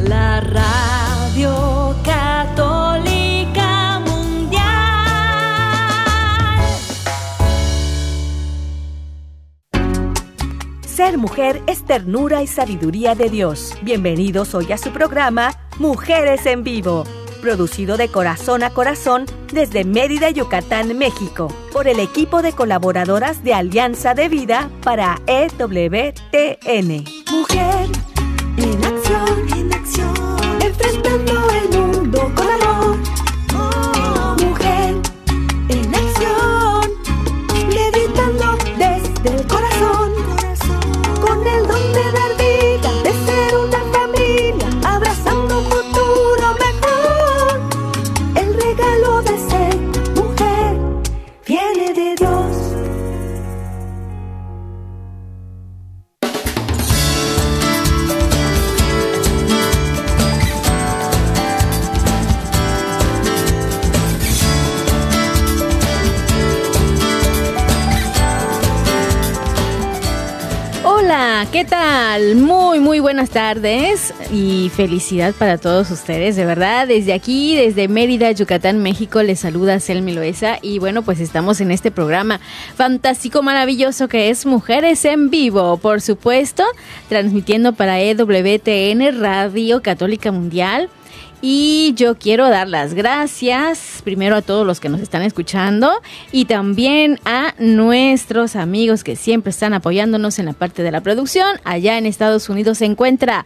la radio católica mundial. Ser mujer es ternura y sabiduría de Dios. Bienvenidos hoy a su programa Mujeres en Vivo producido de corazón a corazón desde Mérida, Yucatán, México, por el equipo de colaboradoras de Alianza de Vida para EWTN. Mujer ¿qué tal? Muy, muy buenas tardes y felicidad para todos ustedes, de verdad. Desde aquí, desde Mérida, Yucatán, México, les saluda Selmi Loesa y bueno, pues estamos en este programa fantástico, maravilloso que es Mujeres en Vivo, por supuesto, transmitiendo para EWTN Radio Católica Mundial. Y yo quiero dar las gracias primero a todos los que nos están escuchando y también a nuestros amigos que siempre están apoyándonos en la parte de la producción. Allá en Estados Unidos se encuentra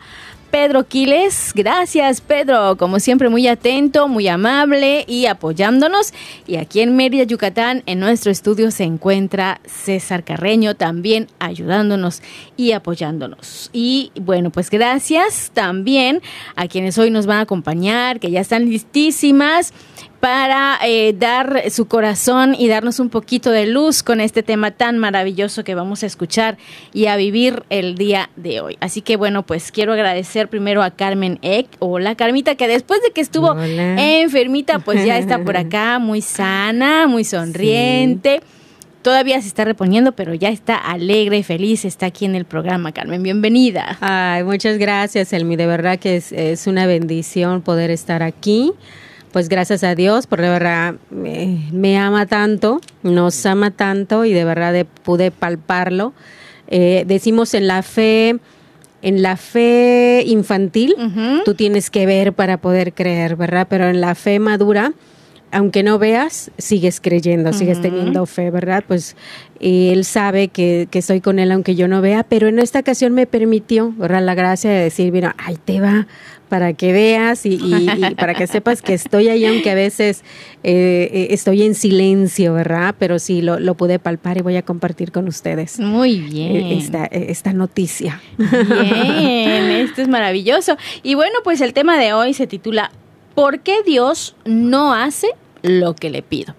Pedro Quiles. Gracias, Pedro. Como siempre, muy atento, muy amable y apoyándonos. Y aquí en Mérida, Yucatán, en nuestro estudio se encuentra César Carreño también ayudándonos y apoyándonos. Y bueno, pues gracias también a quienes hoy nos van a acompañar, que ya están listísimas para eh, dar su corazón y darnos un poquito de luz con este tema tan maravilloso que vamos a escuchar y a vivir el día de hoy. Así que bueno, pues quiero agradecer primero a Carmen Eck, hola Carmita, que después de que estuvo enfermita, pues ya está por acá, muy sana, muy sonriente. Todavía se está reponiendo, pero ya está alegre y feliz, está aquí en el programa, Carmen. Bienvenida. Ay, muchas gracias, Elmi. De verdad que es, es una bendición poder estar aquí. Pues gracias a Dios, por de verdad me, me ama tanto, nos ama tanto y de verdad de- pude palparlo. Eh, decimos en la fe, en la fe infantil, tú tienes que ver para poder creer, ¿verdad? Pero en la fe madura, aunque no veas, sigues creyendo, sigues teniendo fe, ¿verdad? Pues eh, él sabe que, que estoy con él aunque yo no vea, pero en esta ocasión me permitió, ¿verdad? La gracia de decir, mira, ahí te va, para que veas y, y- y para que sepas que estoy ahí, aunque a veces eh, eh, estoy en silencio, ¿verdad? Pero sí, lo, lo pude palpar y voy a compartir con ustedes Muy bien. esta, esta noticia. Bien, esto es maravilloso. Y bueno, pues el tema de hoy se titula ¿Por qué Dios no hace lo que le pido?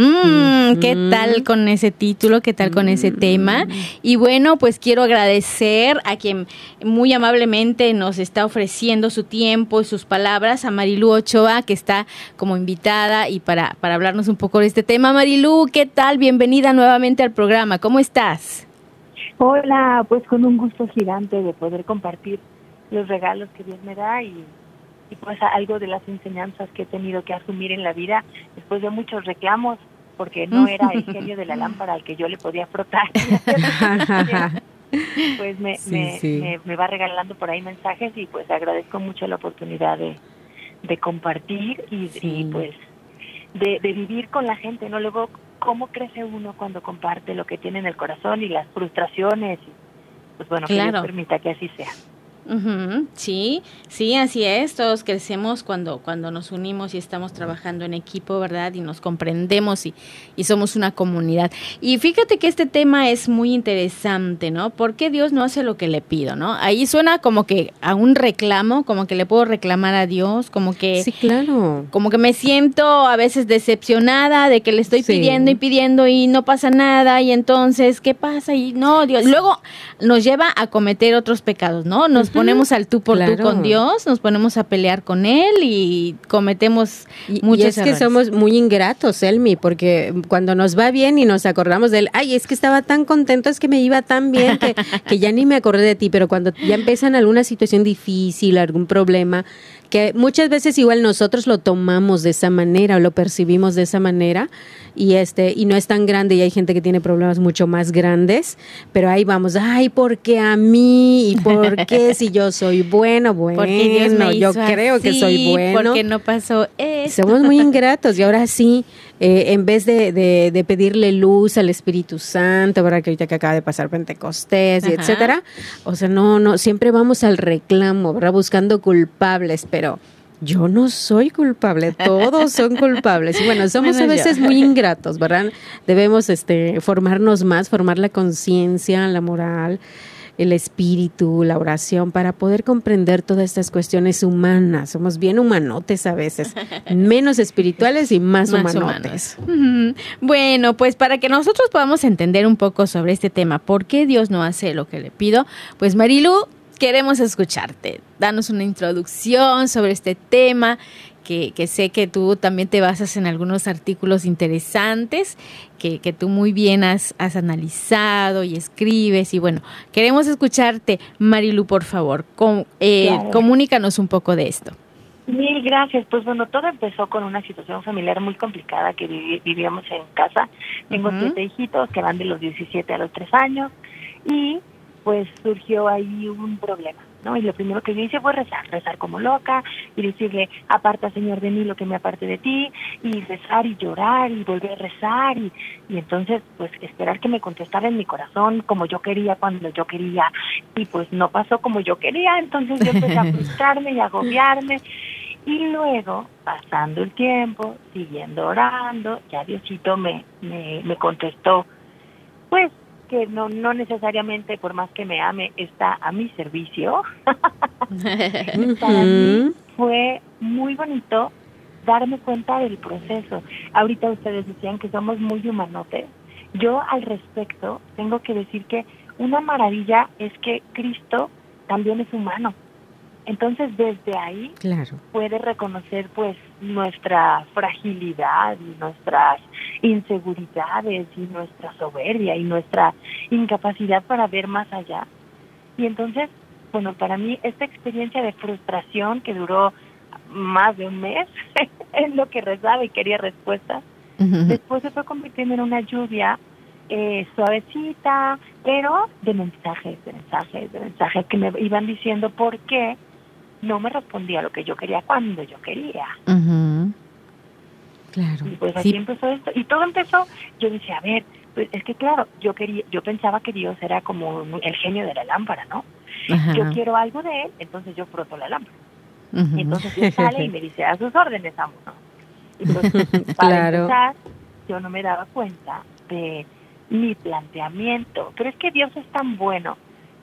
Mm, ¿Qué tal con ese título? ¿Qué tal con ese tema? Y bueno, pues quiero agradecer a quien muy amablemente nos está ofreciendo su tiempo y sus palabras, a Marilu Ochoa, que está como invitada y para, para hablarnos un poco de este tema. Marilu, ¿qué tal? Bienvenida nuevamente al programa. ¿Cómo estás? Hola, pues con un gusto gigante de poder compartir los regalos que Dios me da y, y pues algo de las enseñanzas que he tenido que asumir en la vida después de muchos reclamos porque no era el genio de la lámpara al que yo le podía frotar. pues me, Sí, me, sí. Me, me va regalando por ahí mensajes y pues agradezco mucho la oportunidad de, de compartir y, Sí. y, pues de, de vivir con la gente, ¿no? Luego, ¿cómo crece uno cuando comparte lo que tiene en el corazón y las frustraciones? Pues bueno, que Claro. Dios permita que así sea. Ujú, Sí, sí, así es. Todos crecemos cuando, cuando nos unimos y estamos trabajando en equipo, ¿verdad? Y nos comprendemos y, y somos una comunidad. Y fíjate que este tema es muy interesante, ¿no? ¿Por qué Dios no hace lo que le pido, no? Ahí suena como que a un reclamo, como que le puedo reclamar a Dios, como que Sí, claro. como que me siento a veces decepcionada de que le estoy Sí. pidiendo y pidiendo y no pasa nada y entonces qué pasa y no Dios luego nos lleva a cometer otros pecados no nos ponemos al tú por tú Claro. con Dios, nos ponemos a pelear con Él y cometemos Y, muchos y es que somos muy ingratos, Elmi, porque cuando nos va bien y nos acordamos de él, ay, es que estaba tan contento, es que me iba tan bien que, que ya ni me acordé de ti, pero cuando ya empiezan alguna situación difícil, algún problema, que muchas veces igual nosotros lo tomamos de esa manera o lo percibimos de esa manera y este y no es tan grande y hay gente que tiene problemas mucho más grandes, pero ahí vamos, ay, ¿por qué a mí? ¿Y por qué si yo soy bueno? Bueno, Porque Dios me yo creo que soy bueno. Porque no pasó eso. Somos muy ingratos y ahora sí, eh, en vez de, de- de pedirle luz al Espíritu Santo, ¿verdad? Que ahorita que acaba de pasar Pentecostés y Ajá. etcétera, o sea, no, no, siempre vamos al reclamo, ¿verdad? Buscando culpables, pero yo no soy culpable, todos son culpables. Y bueno, somos Bueno, a yo. veces muy ingratos, ¿verdad? Debemos este, formarnos más, formar la conciencia, la moral el espíritu, la oración, para poder comprender todas estas cuestiones humanas. Somos bien humanotes a veces, menos espirituales y más, Más humanotes. humanos. Bueno, pues para que nosotros podamos entender un poco sobre este tema, ¿por qué Dios no hace lo que le pido? Pues Marilu, queremos escucharte. Danos una introducción sobre este tema, que, que sé que tú también te basas en algunos artículos interesantes, que, que tú muy bien has, has analizado y escribes. Y bueno, queremos escucharte, Marilu, por favor. Com- eh, Claro. Comunícanos un poco de esto. Mil gracias. Pues bueno, todo empezó con una situación familiar muy complicada que vivi- vivíamos en casa. Tengo Ujú. siete hijitos que van de los 17 a los 3 años y pues surgió ahí un problema, ¿no? Y lo primero que yo hice fue rezar, rezar como loca y decirle, aparta Señor de mí lo que me aparte de ti y rezar y llorar y volver a rezar y, y entonces pues esperar que me contestara en mi corazón como yo quería cuando yo quería y pues no pasó como yo quería, entonces yo empecé a frustrarme y a agobiarme y luego, pasando el tiempo, siguiendo orando, ya Diosito me, me, me contestó, pues que no, no necesariamente por más que me ame está a mi servicio. Para mí fue muy bonito darme cuenta del proceso. Ahorita ustedes decían que somos muy humanotes. Yo al respecto tengo que decir que una maravilla es que Cristo también es humano. Entonces desde ahí Claro. puede reconocer pues nuestra fragilidad y nuestras inseguridades y nuestra soberbia y nuestra incapacidad para ver más allá. Y entonces, bueno, para mí esta experiencia de frustración que duró más de un mes en lo que rezaba y quería respuestas, después se fue convirtiendo en una lluvia eh, suavecita, pero de mensajes, de mensajes, de mensajes que me iban diciendo por qué no me respondía lo que yo quería cuando yo quería. Claro. Y pues así Sí. empezó esto. Y todo empezó, yo decía, a ver, pues es que claro, yo quería, yo pensaba que Dios era como el genio de la lámpara, ¿no? Ajá. Yo quiero algo de él, entonces yo froto la lámpara. Y entonces él sale y me dice, a sus órdenes, vámonos. Y pues, para Claro. empezar, yo no me daba cuenta de mi planteamiento. Pero es que Dios es tan bueno.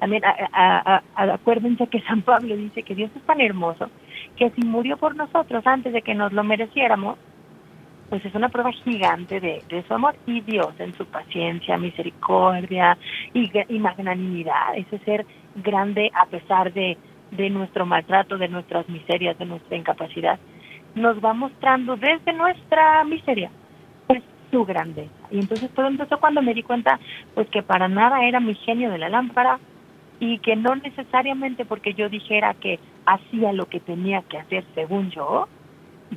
También a- a- a- acuérdense que San Pablo dice que Dios es tan hermoso que si murió por nosotros antes de que nos lo mereciéramos, pues es una prueba gigante de, de su amor y Dios en su paciencia, misericordia y, y magnanimidad, ese ser grande a pesar de, de nuestro maltrato, de nuestras miserias, de nuestra incapacidad, nos va mostrando desde nuestra miseria pues su grandeza. Y entonces todo empezó cuando me di cuenta pues que para nada era mi genio de la lámpara y que no necesariamente porque yo dijera que hacía lo que tenía que hacer según yo,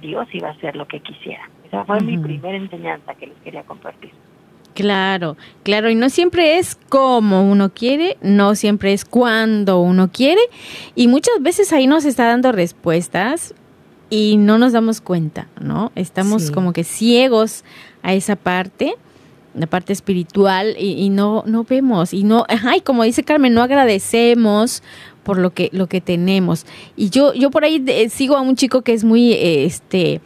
Dios iba a hacer lo que quisiera. Esa fue mi primera enseñanza que les quería compartir. Claro, claro, y no siempre es como uno quiere, no siempre es cuando uno quiere, y muchas veces ahí nos está dando respuestas y no nos damos cuenta, ¿no? Estamos Sí. como que ciegos a esa parte, la parte espiritual, y, y no, no vemos, y no, ay, como dice Carmen, no agradecemos por lo que, lo que tenemos. Y yo, yo por ahí eh, sigo a un chico que es muy, eh, este,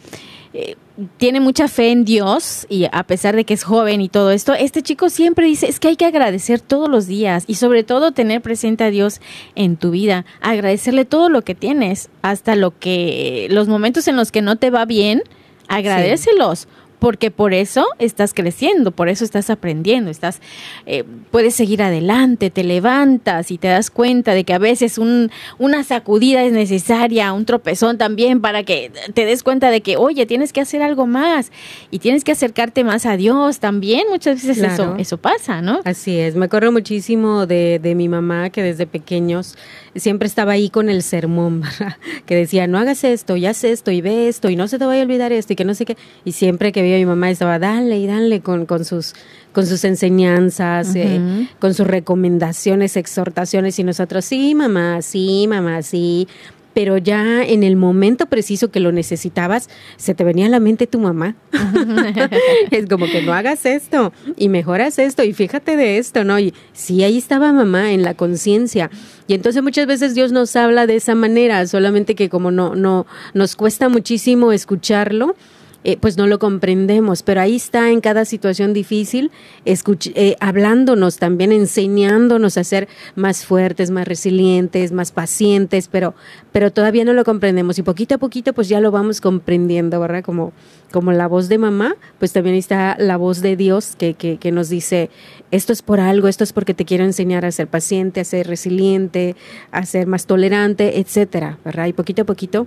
eh, tiene mucha fe en Dios y a pesar de que es joven y todo esto, este chico siempre dice, es que hay que agradecer todos los días y sobre todo tener presente a Dios en tu vida, agradecerle todo lo que tienes, hasta lo que los momentos en los que no te va bien, agradecelos. Porque por eso estás creciendo, por eso estás aprendiendo, estás, eh, puedes seguir adelante, te levantas y te das cuenta de que a veces un, una sacudida es necesaria, un tropezón también para que te des cuenta de que, oye, tienes que hacer algo más y tienes que acercarte más a Dios también. Muchas veces eso, eso pasa, ¿no? Así es, me acuerdo muchísimo de, de mi mamá que desde pequeños siempre estaba ahí con el sermón, ¿verdad? que decía, no hagas esto, y haz esto, y ve esto, y no se te vaya a olvidar esto, y que no sé qué. Y siempre que veía a mi mamá estaba, dale y dale con, con, sus, con sus enseñanzas, eh, con sus recomendaciones, exhortaciones, y nosotros, sí, mamá, sí, mamá, sí. Pero ya en el momento preciso que lo necesitabas, se te venía a la mente tu mamá. es como que no hagas esto y mejoras esto y fíjate de esto, ¿no? Y sí, ahí estaba mamá en la conciencia. Y entonces muchas veces Dios nos habla de esa manera, solamente que como no, no, nos cuesta muchísimo escucharlo, eh, pues no lo comprendemos, pero ahí está en cada situación difícil, eh, hablándonos también, enseñándonos a ser más fuertes, más resilientes, más pacientes, pero, pero todavía no lo comprendemos y poquito a poquito pues ya lo vamos comprendiendo, ¿verdad? Como, como la voz de mamá, pues también está la voz de Dios que, que, que nos dice, esto es por algo, esto es porque te quiero enseñar a ser paciente, a ser resiliente, a ser más tolerante, etcétera, ¿verdad? Y poquito a poquito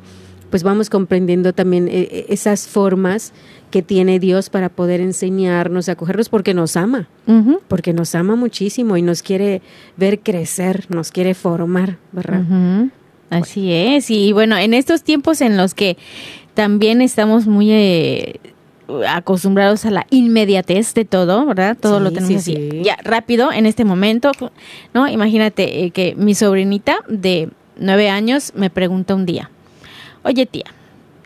pues vamos comprendiendo también eh, eh, esas formas que tiene Dios para poder enseñarnos, acogernos, porque nos ama, porque nos ama muchísimo y nos quiere ver crecer, nos quiere formar, ¿verdad? Así es. Y bueno, en estos tiempos en los que también estamos muy eh, acostumbrados a la inmediatez de todo, ¿verdad? Todo Sí, lo tenemos sí, así, sí. ya rápido, en este momento, ¿no? Imagínate eh, que mi sobrinita de nueve años me pregunta un día, oye tía,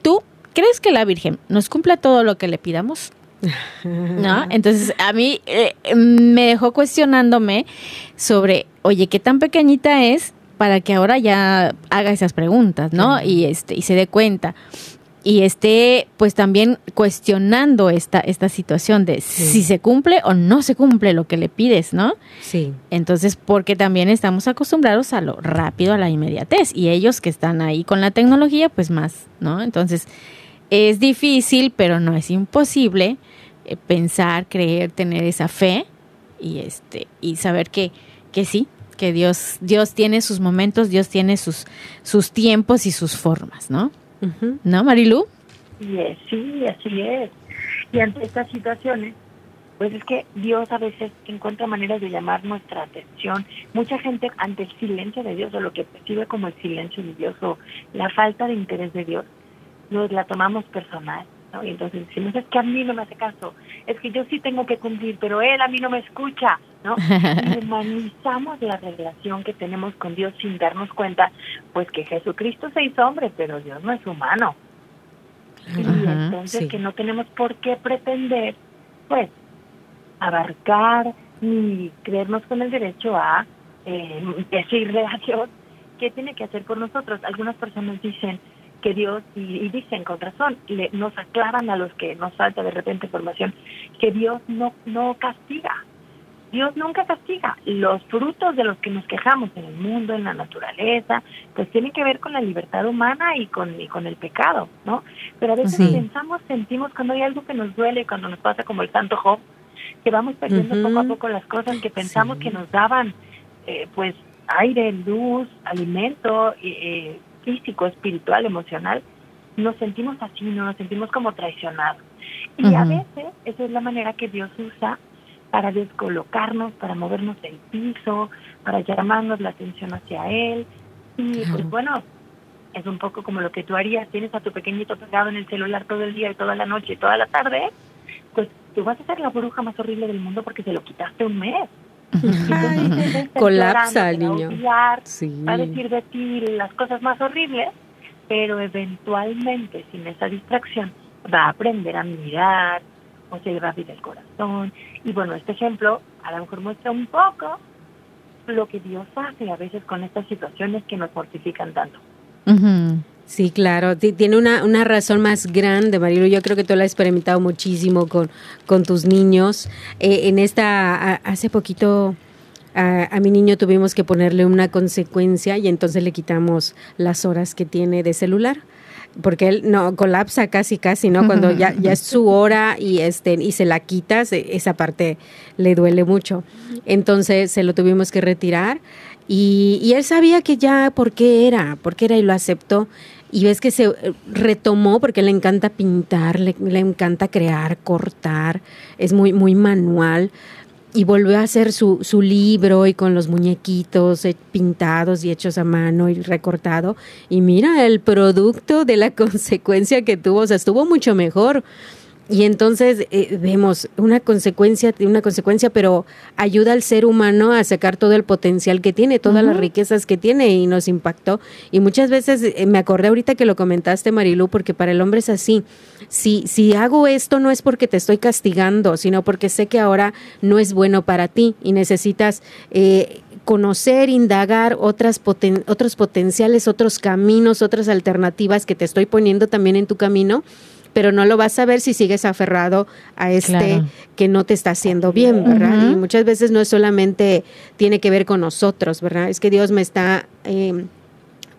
¿tú crees que la Virgen nos cumpla todo lo que le pidamos? ¿no? Entonces a mí eh, me dejó cuestionándome sobre, oye, qué tan pequeñita es para que ahora ya haga esas preguntas, ¿no? Y este y se dé cuenta y esté pues también cuestionando esta esta situación de si se cumple o no se cumple lo que le pides, ¿no? Sí, Entonces, porque también estamos acostumbrados a lo rápido, a la inmediatez, y ellos que están ahí con la tecnología, pues más, ¿no? Entonces, es difícil, pero no es imposible eh, pensar, creer, tener esa fe y este y saber que que sí, que Dios Dios tiene sus momentos, Dios tiene sus sus tiempos y sus formas, ¿no? Ujú. ¿No, Marilu? Es, sí, así es. Y ante estas situaciones, pues es que Dios a veces encuentra maneras de llamar nuestra atención. Mucha gente ante el silencio de Dios o lo que percibe como el silencio de Dios o la falta de interés de Dios, nos la tomamos personal. ¿no? Y entonces decimos, es que a mí no me hace caso, es que yo sí tengo que cumplir, pero él a mí no me escucha, ¿no? Y humanizamos la relación que tenemos con Dios sin darnos cuenta, pues que Jesucristo se hizo hombre, pero Dios no es humano. Y Ajá, entonces sí. que no tenemos por qué pretender, pues, abarcar ni creernos con el derecho a eh, decirle a Dios qué tiene que hacer por nosotros. Algunas personas dicen que Dios, y, y dicen con razón, le, nos aclaran a los que nos falta de repente información, que Dios no, no castiga. Dios nunca castiga. Los frutos de los que nos quejamos en el mundo, en la naturaleza, pues tienen que ver con la libertad humana y con, y con el pecado, ¿no? Pero a veces Sí. pensamos, sentimos cuando hay algo que nos duele, cuando nos pasa como el santo Job, que vamos perdiendo poco a poco las cosas que pensamos Sí. que nos daban, eh, pues, aire, luz, alimento, eh, eh, físico, espiritual, emocional, nos sentimos así, ¿no? Nos sentimos como traicionados. Y a veces esa es la manera que Dios usa para descolocarnos, para movernos del piso, para llamarnos la atención hacia Él. Y Claro. pues bueno, es un poco como lo que tú harías, tienes a tu pequeñito pegado en el celular todo el día y toda la noche y toda la tarde, pues tú vas a ser la bruja más horrible del mundo porque se lo quitaste un mes. Entonces, colapsa el te va a niño. odiar, Sí. va a decir de ti las cosas más horribles, pero eventualmente, sin esa distracción, va a aprender a mirar, o se le va a abrir el corazón. Y bueno, este ejemplo a lo mejor muestra un poco lo que Dios hace a veces con estas situaciones que nos mortifican tanto. Ujú. Sí, claro, Ti- tiene una, una razón más grande, Marilu. Yo creo que tú la has experimentado muchísimo con, con tus niños. Eh, en esta, a- hace poquito a mi niño tuvimos que ponerle una consecuencia y entonces le quitamos las horas que tiene de celular. Porque él no colapsa casi casi, ¿no? Cuando ya, ya es su hora y este y se la quitas, esa parte le duele mucho. Entonces se lo tuvimos que retirar y, y él sabía que ya por qué era, por qué era y lo aceptó. Y ves que se eh, retomó porque le encanta pintar, le, le encanta crear, cortar, es muy, muy manual y volvió a hacer su, su libro y con los muñequitos eh, pintados y hechos a mano y recortado. Y mira el producto de la consecuencia que tuvo, o sea, estuvo mucho mejor. Y entonces eh, vemos una consecuencia, una consecuencia, pero ayuda al ser humano a sacar todo el potencial que tiene, todas las riquezas que tiene y nos impactó. Y muchas veces eh, me acordé ahorita que lo comentaste, Marilu, porque para el hombre es así. Si, si hago esto no es porque te estoy castigando, sino porque sé que ahora no es bueno para ti y necesitas eh, conocer, indagar otras poten otros potenciales, otros caminos, otras alternativas que te estoy poniendo también en tu camino pero no lo vas a ver si sigues aferrado a este Claro. que no te está haciendo bien, ¿verdad? Y muchas veces no es solamente tiene que ver con nosotros, ¿verdad? Es que Dios me está eh,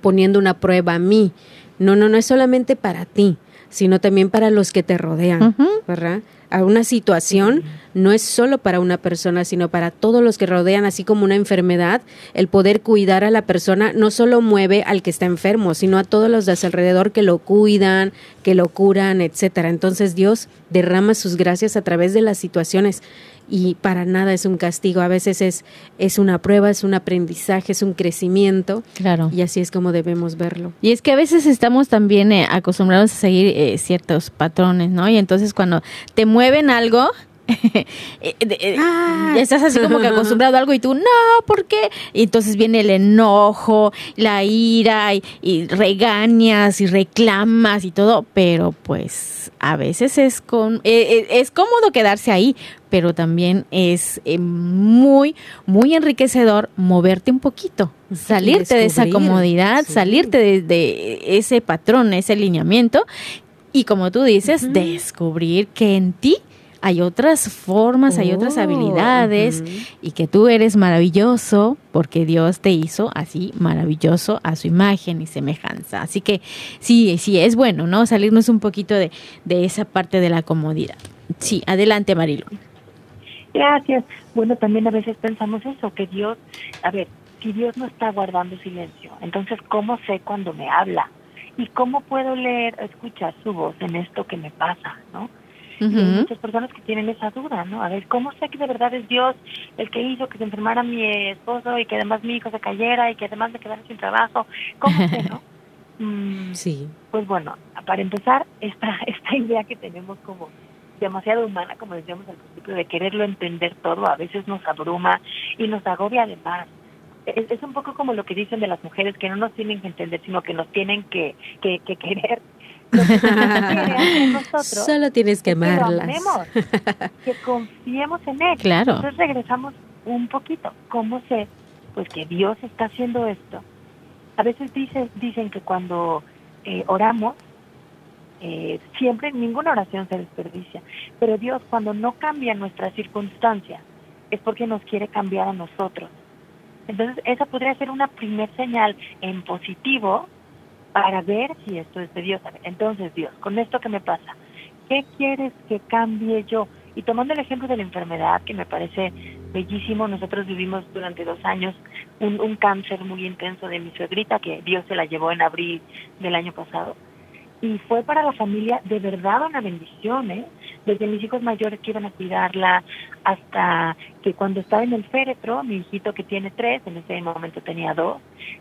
poniendo una prueba a mí. No, no, no es solamente para ti, sino también para los que te rodean. ¿verdad? A una situación no es solo para una persona, sino para todos los que rodean, así como una enfermedad, el poder cuidar a la persona no solo mueve al que está enfermo, sino a todos los de alrededor que lo cuidan, que lo curan, etcétera. Entonces Dios derrama sus gracias a través de las situaciones y para nada es un castigo, a veces es es una prueba, es un aprendizaje, es un crecimiento Claro. y así es como debemos verlo. Y es que a veces estamos también eh, acostumbrados a seguir eh, ciertos patrones, ¿no? Y entonces cuando te mueven algo, eh, eh, Ah. estás así como que acostumbrado a algo y tú, no, ¿por qué? Y entonces viene el enojo, la ira y, y regañas y reclamas y todo, pero pues a veces es, con, eh, es cómodo quedarse ahí, pero también es eh, muy, muy enriquecedor moverte un poquito, salirte de esa comodidad, sí. salirte de, de ese patrón, ese alineamiento y como tú dices, descubrir que en ti hay otras formas, hay otras Oh, habilidades y que tú eres maravilloso porque Dios te hizo así maravilloso a su imagen y semejanza. Así que sí, sí, es bueno, ¿no? Salirnos un poquito de, de esa parte de la comodidad. Sí, adelante, Marilo. Gracias. Bueno, también a veces pensamos eso, que Dios, a ver, si Dios no está guardando silencio, entonces ¿cómo sé cuando me habla? ¿Y cómo puedo leer, escuchar su voz en esto que me pasa, no? Y hay muchas personas que tienen esa duda, ¿no? A ver, ¿cómo sé que de verdad es Dios el que hizo que se enfermara mi esposo y que además mi hijo se cayera y que además me quedara sin trabajo? ¿Cómo sé, no? Mm, Sí. pues bueno, para empezar, esta, esta idea que tenemos como demasiado humana, como decíamos al principio, de quererlo entender todo, a veces nos abruma y nos agobia además. Es, es un poco como lo que dicen de las mujeres, que no nos tienen que entender, sino que nos tienen que, que, que querer. Lo que nosotros Solo tienes que amarlas. amemos, que confiemos en Él. Claro. Entonces regresamos un poquito. ¿Cómo sé? Pues que Dios está haciendo esto. A veces dice, dicen que cuando eh, oramos, eh, siempre ninguna oración se desperdicia. Pero Dios cuando no cambia nuestras circunstancias es porque nos quiere cambiar a nosotros. Entonces esa podría ser una primer señal en positivo para ver si esto es de Dios. Entonces Dios, con esto que me pasa, ¿qué quieres que cambie yo? Y tomando el ejemplo de la enfermedad, que me parece bellísimo, nosotros vivimos durante dos años un, un cáncer muy intenso de mi suegrita, que Dios se la llevó en abril del año pasado. Y fue para la familia de verdad una bendición, ¿eh? Desde mis hijos mayores que iban a cuidarla, hasta que cuando estaba en el féretro, mi hijito que tiene tres, en ese momento tenía dos,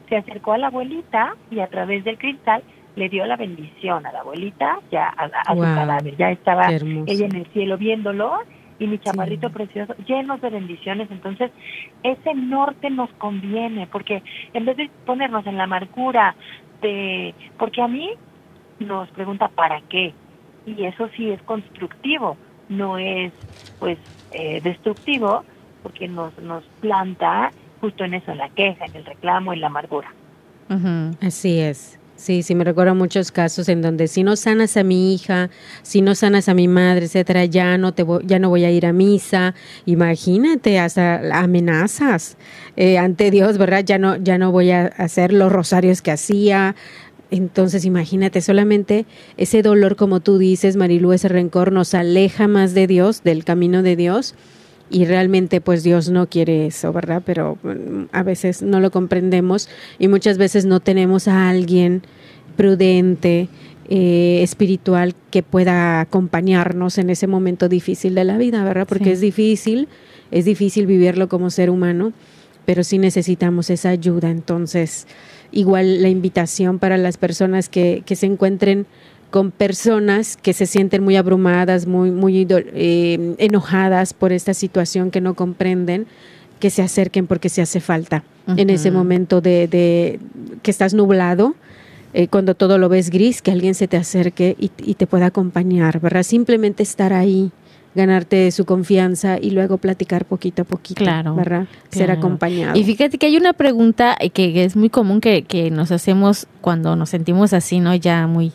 se acercó a la abuelita y a través del cristal le dio la bendición a la abuelita, ya a, a- su cadáver. Ya estaba ella en el cielo viéndolo y mi chamarrito precioso llenos de bendiciones. Entonces, ese norte nos conviene porque en vez de ponernos en la amargura de, porque a mí nos pregunta para qué y eso sí es constructivo, no es pues eh, destructivo porque nos nos planta justo en eso, en la queja, en el reclamo, en la amargura. Ujú. Así es. Sí, sí, me recuerdo muchos casos en donde si no sanas a mi hija, si no sanas a mi madre, etcétera, ya no te voy, ya no voy a ir a misa. Imagínate, hasta amenazas eh, ante Dios, ¿verdad? Ya no, ya no voy a hacer los rosarios que hacía. Entonces, imagínate, solamente ese dolor, como tú dices, Marilu, ese rencor nos aleja más de Dios, del camino de Dios, y realmente pues Dios no quiere eso, ¿verdad? Pero mm, a veces no lo comprendemos y muchas veces no tenemos a alguien prudente, eh, espiritual que pueda acompañarnos en ese momento difícil de la vida, ¿verdad? Porque Sí. es difícil, es difícil vivirlo como ser humano, pero sí necesitamos esa ayuda. Entonces, igual la invitación para las personas que, que se encuentren con personas que se sienten muy abrumadas, muy, muy eh, enojadas por esta situación que no comprenden, que se acerquen porque se hace falta en ese momento de, de que estás nublado, eh, cuando todo lo ves gris, que alguien se te acerque y, y te pueda acompañar, ¿verdad? Simplemente estar ahí, ganarte su confianza y luego platicar poquito a poquito, Claro, ¿verdad? Ser acompañado. Y fíjate que hay una pregunta que, que es muy común que, que nos hacemos cuando nos sentimos así, ¿no? Ya muy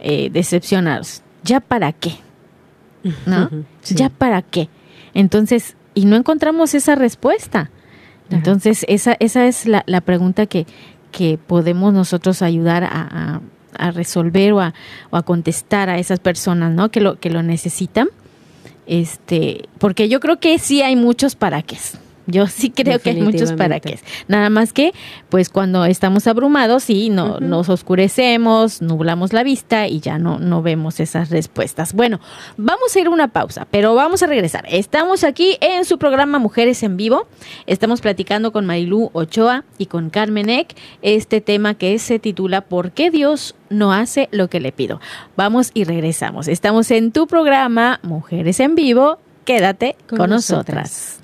eh, decepcionados. ¿Ya para qué? ¿No? Sí. ¿Ya para qué? Entonces, y no encontramos esa respuesta. Entonces, esa, esa es la, la pregunta que, que podemos nosotros ayudar a, a- a resolver o a, o a contestar a esas personas, ¿no? Que lo, que lo necesitan. Este, porque yo creo que sí hay muchos para qué. Yo sí creo que hay muchos para qué. Nada más que, pues cuando estamos abrumados, sí, no, nos oscurecemos, nublamos la vista y ya no, no vemos esas respuestas. Bueno, vamos a ir a una pausa, pero vamos a regresar. Estamos aquí en su programa Mujeres en Vivo. Estamos platicando con Marilú Ochoa y con Carmen Eck este tema que se titula ¿Por qué Dios no hace lo que le pido? Vamos y regresamos. Estamos en tu programa Mujeres en Vivo. Quédate con, Con nosotras. nosotras.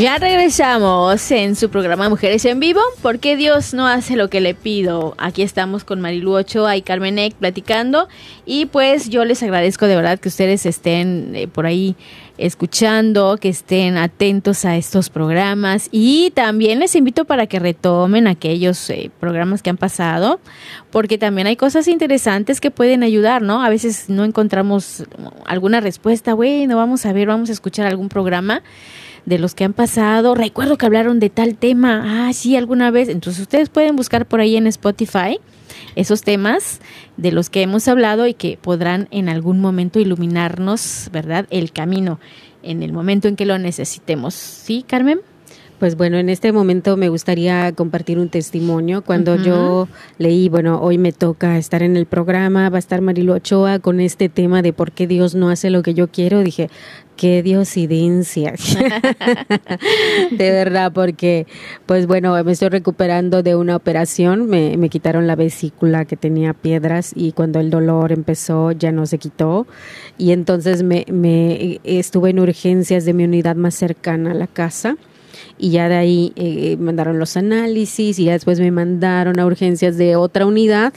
Ya regresamos en su programa Mujeres en Vivo. ¿Por qué Dios no hace lo que le pido? Aquí estamos con Marilu Ochoa y Carmen Eck platicando. Y pues yo les agradezco de verdad que ustedes estén eh, por ahí escuchando, que estén atentos a estos programas. Y también les invito para que retomen aquellos eh, programas que han pasado, porque también hay cosas interesantes que pueden ayudar, ¿no? A veces no encontramos alguna respuesta. Bueno, vamos a ver, vamos a escuchar algún programa de los que han pasado. Recuerdo que hablaron de tal tema. Ah, sí, alguna vez. Entonces ustedes pueden buscar por ahí en Spotify esos temas de los que hemos hablado y que podrán en algún momento iluminarnos, ¿verdad? El camino en el momento en que lo necesitemos. ¿Sí, Carmen? Pues bueno, en este momento me gustaría compartir un testimonio. Cuando yo leí, bueno, hoy me toca estar en el programa, va a estar Marilu Ochoa con este tema de por qué Dios no hace lo que yo quiero, dije, qué diosidencia. de verdad, porque, pues bueno, me estoy recuperando de una operación, me, me quitaron la vesícula que tenía piedras y cuando el dolor empezó ya no se quitó. Y entonces me, me estuve en urgencias de mi unidad más cercana a la casa y ya de ahí eh, mandaron los análisis y ya después me mandaron a urgencias de otra unidad,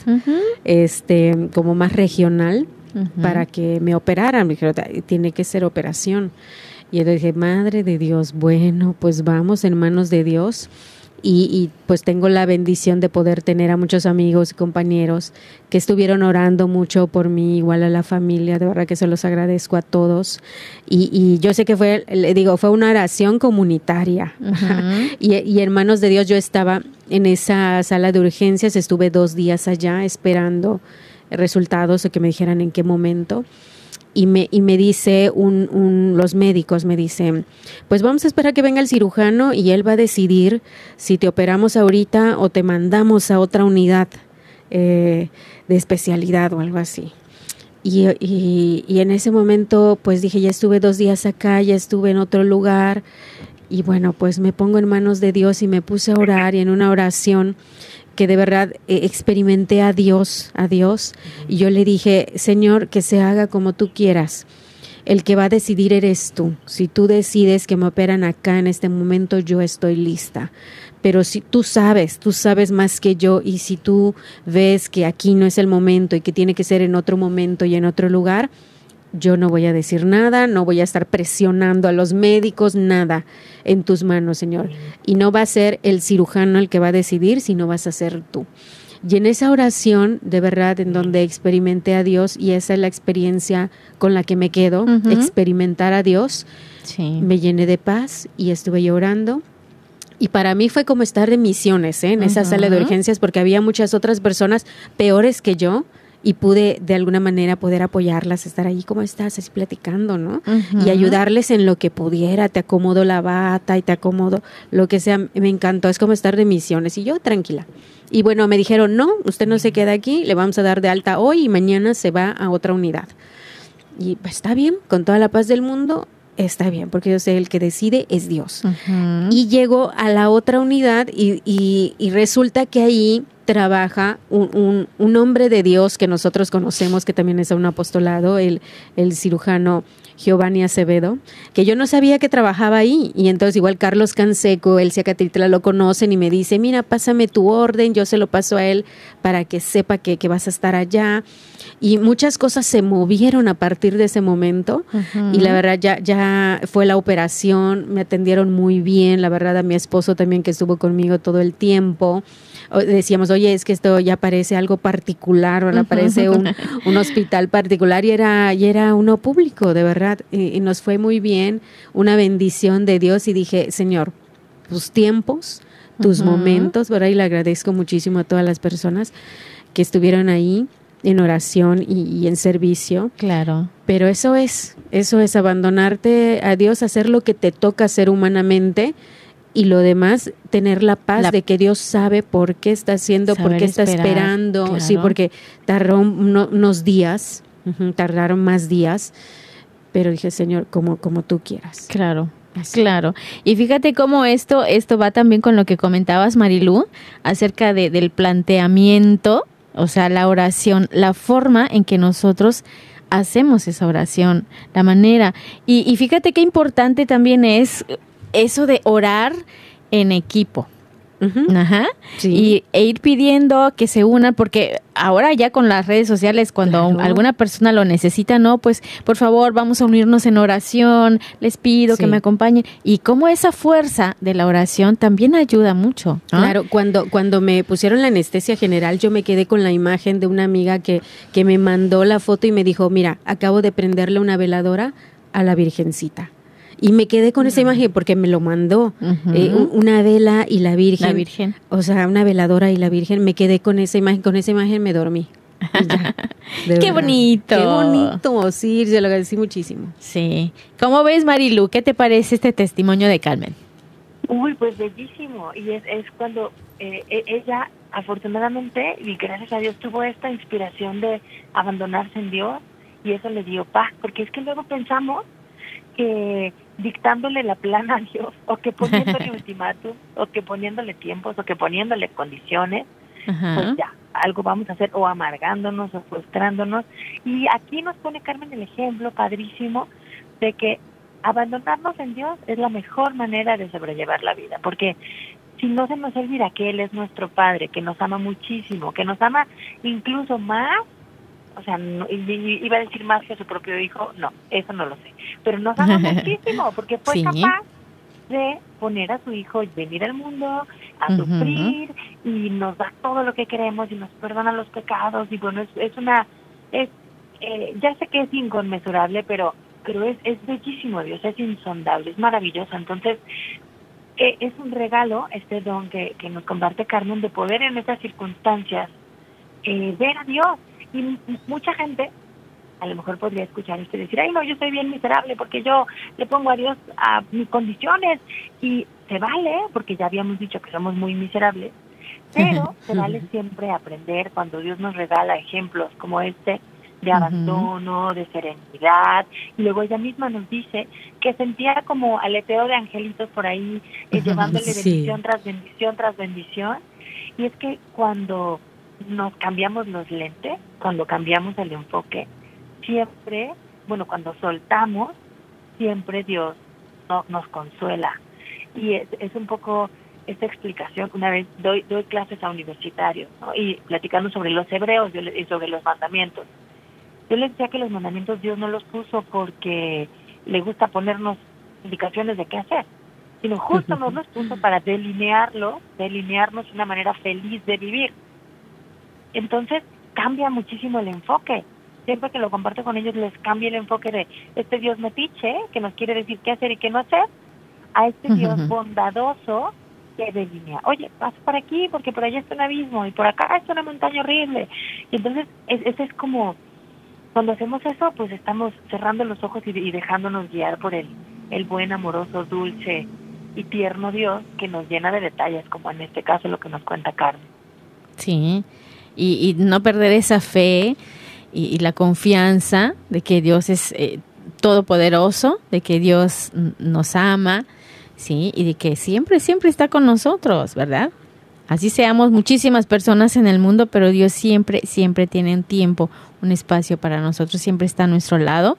este, como más regional, para que me operaran. Me dijeron, "Ay, tiene que ser operación. Y yo dije, madre de Dios, bueno, pues vamos en manos de Dios. Y, y, pues tengo la bendición de poder tener a muchos amigos y compañeros que estuvieron orando mucho por mí, igual a la familia, de verdad que se los agradezco a todos. Y, y yo sé que fue, le digo, fue una oración comunitaria. y, y en manos de Dios yo estaba en esa sala de urgencias, estuve dos días allá esperando resultados o que me dijeran en qué momento. Y me, y me dice un, un, los médicos, me dicen, pues vamos a esperar que venga el cirujano y él va a decidir si te operamos ahorita o te mandamos a otra unidad eh, de especialidad o algo así. Y, y, y, en ese momento, pues dije, ya estuve dos días acá, ya estuve en otro lugar. Y bueno, pues me pongo en manos de Dios y me puse a orar y en una oración que de verdad eh, experimenté a Dios, a Dios, y yo le dije, Señor, que se haga como tú quieras. El que va a decidir eres tú. Si tú decides que me operan acá en este momento, yo estoy lista. Pero si tú sabes, tú sabes más que yo, y si tú ves que aquí no es el momento y que tiene que ser en otro momento y en otro lugar, yo no voy a decir nada, no voy a estar presionando a los médicos, nada en tus manos, Señor. Y no va a ser el cirujano el que va a decidir, sino vas a ser tú. Y en esa oración, de verdad, en donde experimenté a Dios, y esa es la experiencia con la que me quedo, experimentar a Dios, me llené de paz y estuve llorando. Y para mí fue como estar en misiones, ¿eh? en esa sala de urgencias, porque había muchas otras personas peores que yo, y pude de alguna manera poder apoyarlas, estar ahí como estás, así platicando, ¿no? Y ayudarles en lo que pudiera, te acomodo la bata y te acomodo lo que sea, me encantó, es como estar de misiones y yo tranquila. Y bueno, me dijeron, no, usted no se queda aquí, le vamos a dar de alta hoy y mañana se va a otra unidad. Y pues está bien, con toda la paz del mundo, está bien, porque yo sé, el que decide es Dios. Y llego a la otra unidad y, y, y resulta que ahí trabaja un, un, hombre de Dios que nosotros conocemos, que también es un apostolado, el, el cirujano Giovanni Acevedo, que yo no sabía que trabajaba ahí. Y entonces igual Carlos Canseco, el Ciacatitla lo conocen y me dice, mira, pásame tu orden, yo se lo paso a él para que sepa que, que vas a estar allá. Y muchas cosas se movieron a partir de ese momento. Y la verdad ya, ya fue la operación, me atendieron muy bien, la verdad a mi esposo también que estuvo conmigo todo el tiempo decíamos, oye, es que esto ya parece algo particular, ahora parece un, un, hospital particular y era, y era uno público, de verdad, y, y, nos fue muy bien, una bendición de Dios y dije, Señor, tus tiempos, tus uh -huh. momentos, ¿verdad? Y le agradezco muchísimo a todas las personas que estuvieron ahí en oración y, y, en servicio. Claro. Pero eso es, eso es abandonarte a Dios, hacer lo que te toca hacer humanamente y lo demás tener la paz la, de que Dios sabe por qué está haciendo, por qué está esperar, esperando, claro. sí, porque tardó uno, unos días, uh -huh, tardaron más días, pero dije, Señor, como, como tú quieras. Claro. Así. Claro. Y fíjate cómo esto, esto va también con lo que comentabas, Marilú, acerca de, del planteamiento, o sea, la oración, la forma en que nosotros hacemos esa oración, la manera. Y, y fíjate qué importante también es eso de orar en equipo. Uh -huh. Ajá. Sí. Y e ir pidiendo que se unan, porque ahora ya con las redes sociales, cuando claro. alguna persona lo necesita, no, pues por favor vamos a unirnos en oración, les pido sí. que me acompañen. Y como esa fuerza de la oración también ayuda mucho. ¿no? Claro, cuando, cuando me pusieron la anestesia general, yo me quedé con la imagen de una amiga que, que me mandó la foto y me dijo, mira, acabo de prenderle una veladora a la Virgencita. Y me quedé con esa imagen porque me lo mandó. Uh -huh. eh, una vela y la Virgen. La Virgen. O sea, una veladora y la Virgen. Me quedé con esa imagen. Con esa imagen me dormí. Ya, ¡Qué verdad. bonito! ¡Qué bonito! Sí, se lo agradecí muchísimo. Sí. ¿Cómo ves, Marilu? ¿Qué te parece este testimonio de Carmen? Uy, pues bellísimo. Y es, es cuando eh, ella, afortunadamente, y gracias a Dios, tuvo esta inspiración de abandonarse en Dios y eso le dio paz. Porque es que luego pensamos que dictándole la plana a Dios, o que poniéndole ultimátum, o que poniéndole tiempos, o que poniéndole condiciones, Ajá. pues ya, algo vamos a hacer, o amargándonos, o frustrándonos. Y aquí nos pone Carmen el ejemplo padrísimo de que abandonarnos en Dios es la mejor manera de sobrellevar la vida, porque si no se nos olvida que Él es nuestro Padre, que nos ama muchísimo, que nos ama incluso más o sea, no, iba a decir más que su propio hijo, no, eso no lo sé, pero nos ama muchísimo porque fue ¿Sí? capaz de poner a su hijo y venir al mundo a uh -huh. sufrir y nos da todo lo que queremos y nos perdona los pecados y bueno, es, es una, es, eh, ya sé que es inconmensurable, pero pero es, es bellísimo Dios, es insondable, es maravilloso, entonces eh, es un regalo este don que, que nos comparte Carmen de poder en estas circunstancias eh, ver a Dios Y mucha gente a lo mejor podría escuchar esto y decir, ay, no, yo soy bien miserable porque yo le pongo a Dios a mis condiciones y se vale, porque ya habíamos dicho que somos muy miserables, pero se vale siempre aprender cuando Dios nos regala ejemplos como este de abandono, de serenidad, y luego ella misma nos dice que sentía como aleteo de angelitos por ahí, eh, llevándole sí. bendición tras bendición tras bendición, y es que cuando nos cambiamos los lentes, cuando cambiamos el enfoque, siempre, bueno, cuando soltamos, siempre Dios no- nos consuela. Y es, es un poco esta explicación. Una vez doy, doy clases a universitarios ¿no? y platicando sobre los hebreos yo le- y sobre los mandamientos. Yo les decía que los mandamientos Dios no los puso porque le gusta ponernos indicaciones de qué hacer, sino justo nos los puso para delinearlo, delinearnos una manera feliz de vivir. Entonces cambia muchísimo el enfoque. Siempre que lo comparto con ellos les cambia el enfoque de este Dios metiche, que nos quiere decir qué hacer y qué no hacer, a este Dios bondadoso que delinea. Oye, pasa por aquí porque por allá está un abismo y por acá está una montaña horrible. Y entonces es- ese es como, cuando hacemos eso, pues estamos cerrando los ojos y, y dejándonos guiar por el, el buen, amoroso, dulce y tierno Dios que nos llena de detalles, como en este caso lo que nos cuenta Carmen. Sí, y, y no perder esa fe y, la confianza de que Dios es eh, todopoderoso, de que Dios nos ama, sí, y de que siempre, siempre está con nosotros, ¿verdad? Así seamos muchísimas personas en el mundo, pero Dios siempre, siempre tiene un tiempo, un espacio para nosotros, siempre está a nuestro lado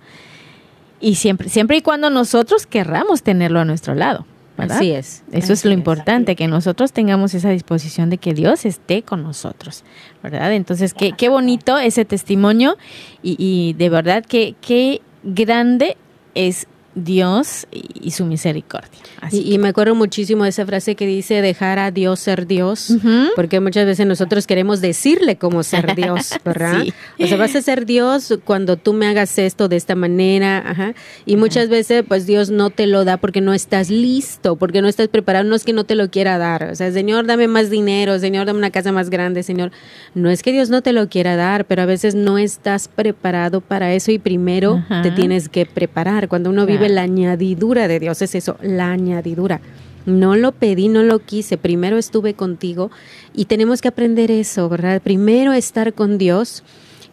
y siempre, siempre y cuando nosotros querramos tenerlo a nuestro lado, ¿verdad? Así es. Eso es lo es. importante, que nosotros tengamos esa disposición de que Dios esté con nosotros, ¿verdad? Entonces, qué, qué bonito ese testimonio y, y de verdad que qué grande es Dios y, su misericordia. Así Y, y me acuerdo muchísimo de esa frase que dice dejar a Dios ser Dios, porque muchas veces nosotros queremos decirle cómo ser Dios, ¿verdad? Sí. O sea, vas a ser Dios cuando tú me hagas esto de esta manera, ajá. Y muchas veces, pues Dios no te lo da porque no estás listo, porque no estás preparado, no es que no te lo quiera dar. O sea, Señor, dame más dinero, Señor, dame una casa más grande, Señor. No es que Dios no te lo quiera dar, pero a veces no estás preparado para eso y primero te tienes que preparar. Cuando uno vive La añadidura de Dios, es eso, la añadidura. No lo pedí, no lo quise, primero estuve contigo y tenemos que aprender eso, ¿verdad? Primero estar con Dios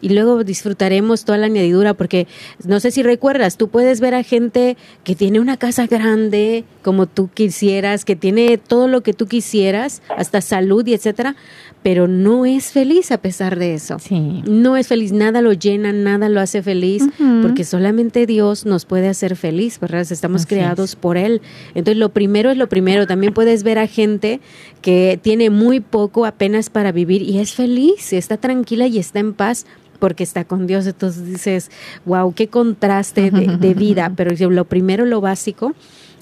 y luego disfrutaremos toda la añadidura porque no sé si recuerdas, tú puedes ver a gente que tiene una casa grande como tú quisieras, que tiene todo lo que tú quisieras, hasta salud y etcétera, pero no es feliz a pesar de eso. Sí. No es feliz, nada lo llena, nada lo hace feliz, porque solamente Dios nos puede hacer feliz, ¿verdad? Estamos Así creados es. por Él. Entonces, lo primero es lo primero. También puedes ver a gente que tiene muy poco apenas para vivir y es feliz, está tranquila y está en paz porque está con Dios. Entonces dices, wow, qué contraste de, de vida. Pero lo primero, lo básico,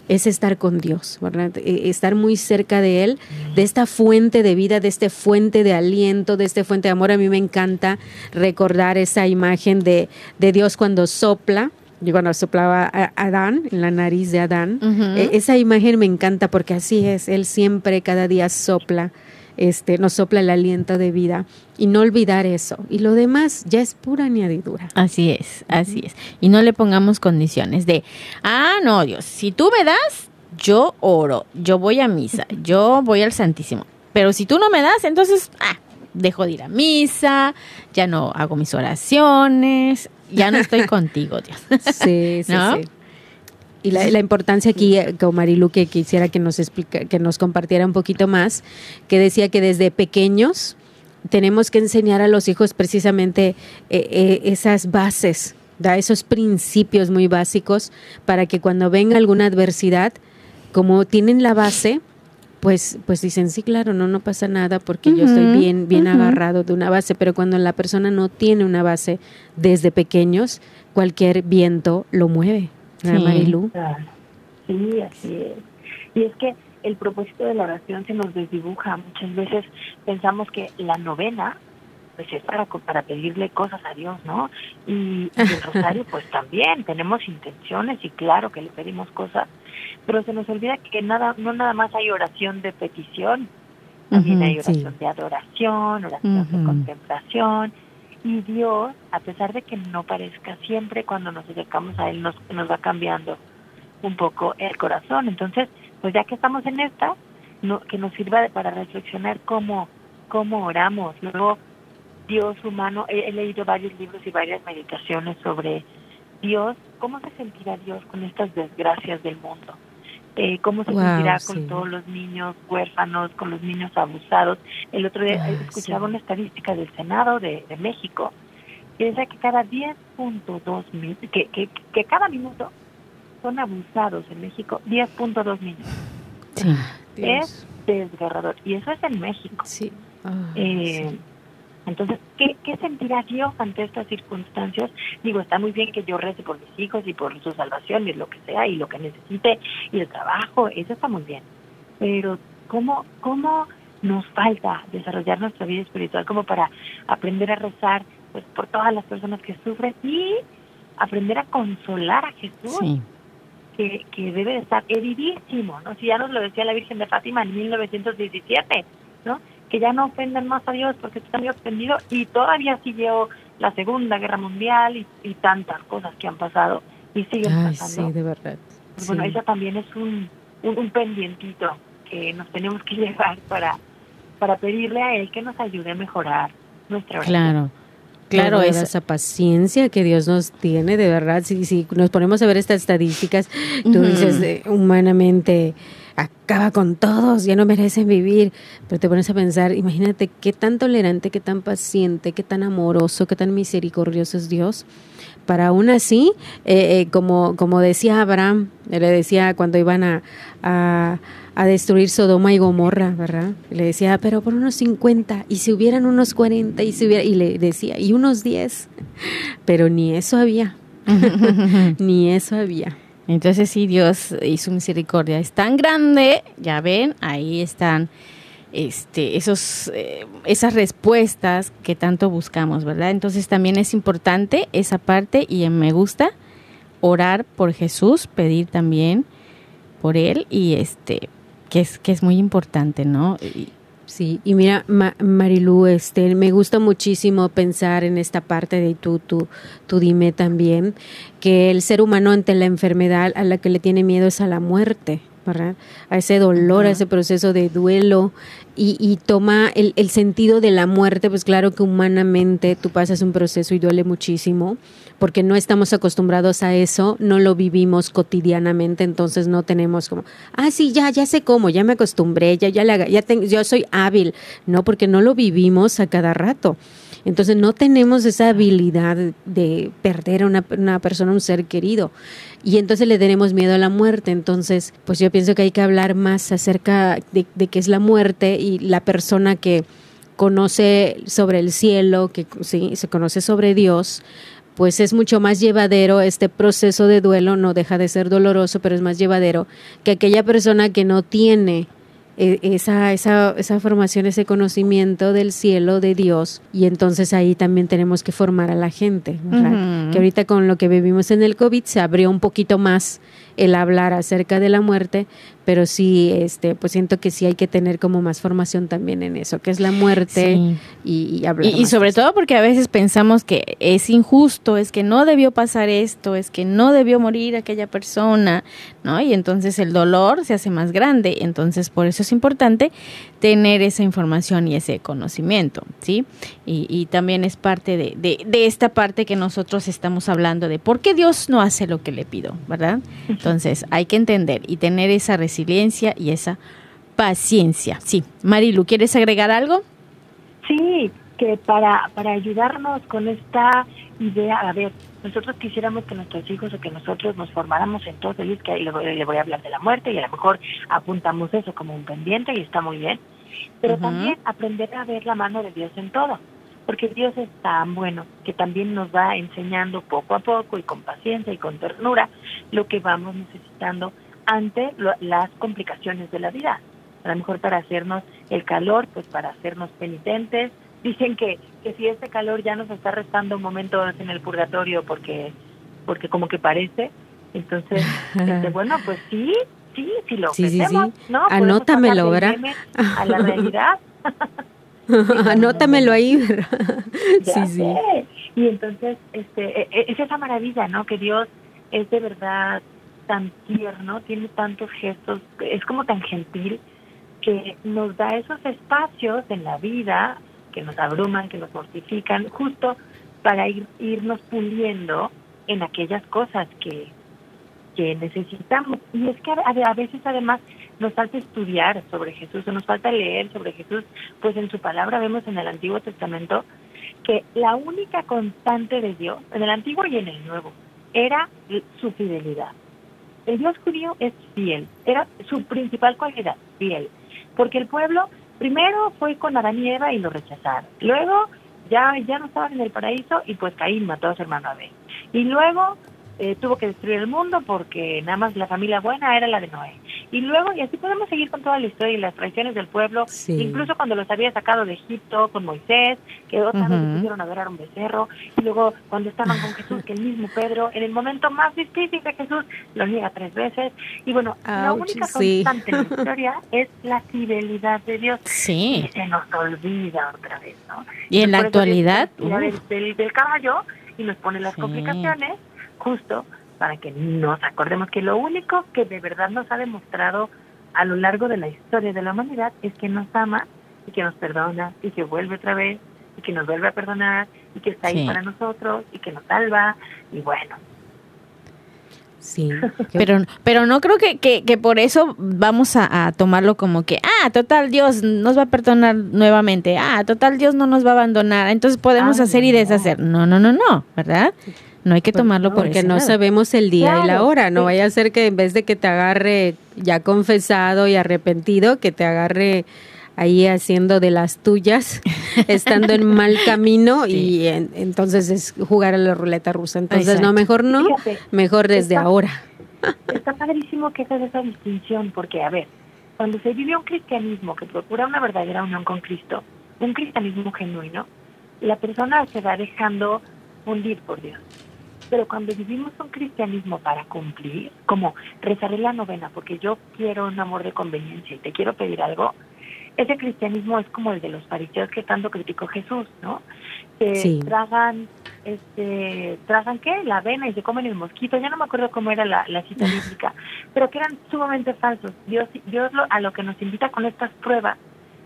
es estar con Dios, ¿verdad? Eh, Estar muy cerca de Él, de esta fuente de vida, de este fuente de aliento, de este fuente de amor. A mí me encanta recordar esa imagen de, de Dios cuando sopla. Y cuando soplaba a Adán, en la nariz de Adán. Eh, esa imagen me encanta porque así es, Él siempre, cada día sopla, este, nos sopla el aliento de vida y no olvidar eso. Y lo demás ya es pura añadidura. Así es, así es. Y no le pongamos condiciones de, ah, no, Dios, si tú me das, yo oro, yo voy a misa, yo voy al Santísimo. Pero si tú no me das, entonces, ah, dejo de ir a misa, ya no hago mis oraciones, ya no estoy contigo, Dios. Sí, sí, ¿No? sí. Y la, la importancia aquí, eh, con Marilu, que quisiera que nos explica, que nos compartiera un poquito más, que decía que desde pequeños tenemos que enseñar a los hijos precisamente eh, eh, esas bases, da esos principios muy básicos para que cuando venga alguna adversidad, como tienen la base, pues, pues dicen, sí, claro, no, no pasa nada porque yo estoy bien, bien agarrado de una base, pero cuando la persona no tiene una base desde pequeños, cualquier viento lo mueve. ¿Verdad, Sí. Marilu? Sí, así es. Y es que el propósito de la oración se nos desdibuja. Muchas veces pensamos que la novena pues es para, co- para pedirle cosas a Dios, ¿no? Y, y el rosario pues también tenemos intenciones y claro que le pedimos cosas, pero se nos olvida que nada no nada más hay oración de petición, también hay sí. oración de adoración, oración de contemplación Y Dios, a pesar de que no parezca, siempre cuando nos acercamos a Él nos, nos va cambiando un poco el corazón. Entonces, pues ya que estamos en esta, no, que nos sirva de- para reflexionar cómo, cómo oramos. Luego, Dios humano, he, he leído varios libros y varias meditaciones sobre Dios, cómo se sentirá Dios con estas desgracias del mundo. Eh, cómo se Wow, sentirá sí. con todos los niños huérfanos, con los niños abusados. El otro día Ah, escuchaba sí. una estadística del Senado de, de México que decía que cada 10.2 mil, que, que, que cada minuto son abusados en México 10.2 niños. Sí. Es desgarrador. Y eso es en México. Sí. Ah, Eh, sí. Entonces, ¿qué, ¿qué sentirá Dios ante estas circunstancias? Digo, está muy bien que yo rece por mis hijos y por su salvación y lo que sea y lo que necesite y el trabajo, eso está muy bien. Pero, ¿cómo, cómo nos falta desarrollar nuestra vida espiritual como para aprender a rezar pues, por todas las personas que sufren y aprender a consolar a Jesús? Sí. que, que debe de estar heridísimo, ¿no? Si ya nos lo decía la Virgen de Fátima en 1917, ¿no? Que ya no ofendan más a Dios porque está muy ofendido y todavía siguió la Segunda Guerra Mundial y, y tantas cosas que han pasado y siguen Ay, pasando. sí, de verdad. Pues Bueno, eso también es un, un, un pendientito que nos tenemos que llevar para, para pedirle a Él que nos ayude a mejorar nuestra oración. Claro. Claro, esa paciencia que Dios nos tiene, de verdad. Si, si nos ponemos a ver estas estadísticas, tú dices, eh, humanamente, acaba con todos, ya no merecen vivir. Pero te pones a pensar, imagínate qué tan tolerante, qué tan paciente, qué tan amoroso, qué tan misericordioso es Dios. Para aún así, eh, eh, como, como decía Abraham, le decía cuando iban a, a, a destruir Sodoma y Gomorra, ¿verdad? Le decía, pero por unos 50, y si hubieran unos 40, y si hubiera, y le decía, y unos 10, pero ni eso había, ni eso había. Entonces sí, Dios y su misericordia es tan grande, ya ven, ahí están este, esos, eh, esas respuestas que tanto buscamos, ¿verdad? Entonces también es importante esa parte y me gusta orar por Jesús, pedir también por él y este, que es, que es muy importante, ¿no? Y- Sí, y mira, Ma- Marilu, este, me gusta muchísimo pensar en esta parte de tú, tú, tú dime también, que el ser humano ante la enfermedad a la que le tiene miedo es a la muerte, ¿verdad? A ese dolor, a ese proceso de duelo y, y toma el, el sentido de la muerte, pues claro que humanamente tú pasas un proceso y duele muchísimo, porque no estamos acostumbrados a eso, no lo vivimos cotidianamente, entonces no tenemos como, ah, sí, ya, ya sé cómo, ya me acostumbré, ya, ya, la, ya tengo, yo soy hábil, no, porque no lo vivimos a cada rato. Entonces no tenemos esa habilidad de perder a una, persona, un ser querido. Y entonces le tenemos miedo a la muerte. Entonces, pues yo pienso que hay que hablar más acerca de, de qué es la muerte y la persona que conoce sobre el cielo, que sí, se conoce sobre Dios, pues es mucho más llevadero este proceso de duelo, no deja de ser doloroso, pero es más llevadero que aquella persona que no tiene esa, esa, esa formación, ese conocimiento del cielo, de Dios, y entonces ahí también tenemos que formar a la gente, que ahorita con lo que vivimos en el COVID se abrió un poquito más el hablar acerca de la muerte, pero sí, este, pues siento que sí hay que tener como más formación también en eso, que es la muerte Sí. y, y hablar Y, sobre todo porque a veces pensamos que es injusto, es que no debió pasar esto, es que no debió morir aquella persona, ¿no? Y entonces el dolor se hace más grande. Entonces, por eso es importante tener esa información y ese conocimiento, ¿sí? Y, y también es parte de, de, de esta parte que nosotros estamos hablando de por qué Dios no hace lo que le pido, ¿verdad? Entonces, hay que entender y tener esa resiliencia y esa paciencia. Sí, Marilu, ¿quieres agregar algo? Sí, que para, para ayudarnos con esta idea, a ver, nosotros quisiéramos que nuestros hijos o que nosotros nos formáramos en todo ellos, que ahí le voy, le voy a hablar de la muerte y a lo mejor apuntamos eso como un pendiente y está muy bien, pero también aprender a ver la mano de Dios en todo, porque Dios es tan bueno que también nos va enseñando poco a poco y con paciencia y con ternura lo que vamos necesitando ante lo- las complicaciones de la vida. A lo mejor para hacernos el calor, pues para hacernos penitentes. Dicen que, que si este calor ya nos está restando momentos en el purgatorio porque porque como que parece, entonces, este, bueno, pues sí, sí, sí lo Sí, sí, sí. ofrecemos, ¿no? Anótamelo, a la realidad. Anótamelo ahí. sí, sí. Y entonces, este, e, e, es esa maravilla, ¿no? Que Dios es de verdad tan tierno, tiene tantos gestos, es como tan gentil que nos da esos espacios en la vida que nos abruman, que nos mortifican, justo para ir, irnos puliendo en aquellas cosas que, que necesitamos. Y es que a, a, veces además nos falta estudiar sobre Jesús, o nos falta leer sobre Jesús, pues en su palabra vemos en el Antiguo Testamento que la única constante de Dios, en el Antiguo y en el Nuevo, era su fidelidad. El Dios judío es fiel, era su principal cualidad, fiel, porque el pueblo primero fue con Adán y Eva y lo rechazaron. Luego ya, ya no estaban en el paraíso y pues Caín mató a su hermano Abel. Y luego eh, tuvo que destruir el mundo porque nada más la familia buena era la de Noé. Y luego, y así podemos seguir con toda la historia y las traiciones del pueblo, incluso cuando los había sacado de Egipto con Moisés, que otra vez pusieron a adorar un becerro, y luego cuando estaban con Jesús, que el mismo Pedro, en el momento más difícil de Jesús, lo niega tres veces. Y bueno, la única constante en la historia es la fidelidad de Dios. Sí. Y se nos olvida otra vez, ¿no? Y, en la actualidad... Del, del, caballo y nos pone las complicaciones justo para que nos acordemos que lo único que de verdad nos ha demostrado a lo largo de la historia de la humanidad es que nos ama y que nos perdona y que vuelve otra vez y que nos vuelve a perdonar y que está ahí para nosotros y que nos salva y bueno. Sí, pero, pero no creo que, que, por eso vamos a, tomarlo como que, ah, total, Dios nos va a perdonar nuevamente, ah, total, Dios no nos va a abandonar, entonces podemos hacer y deshacer. No, no, no, no, ¿verdad? No hay que tomarlo por porque no sabemos el día y la hora. No vaya a ser que en vez de que te agarre ya confesado y arrepentido, que te agarre ahí haciendo de las tuyas, estando en mal camino y entonces es jugar a la ruleta rusa. Entonces, no, mejor no, mejor desde ahora. Está padrísimo que hagas esa distinción, porque, a ver, cuando se vive un cristianismo que procura una verdadera unión con Cristo, un cristianismo genuino, la persona se va dejando hundir por Dios. Pero cuando vivimos un cristianismo para cumplir, como rezaré la novena porque yo quiero un amor de conveniencia y te quiero pedir algo, ese cristianismo es como el de los fariseos que tanto criticó Jesús, ¿no? Que tragan, este, tragan qué? La avena y se comen el mosquito. Ya no me acuerdo cómo era la, cita bíblica, pero que eran sumamente falsos. Dios, Dios a lo que nos invita con estas pruebas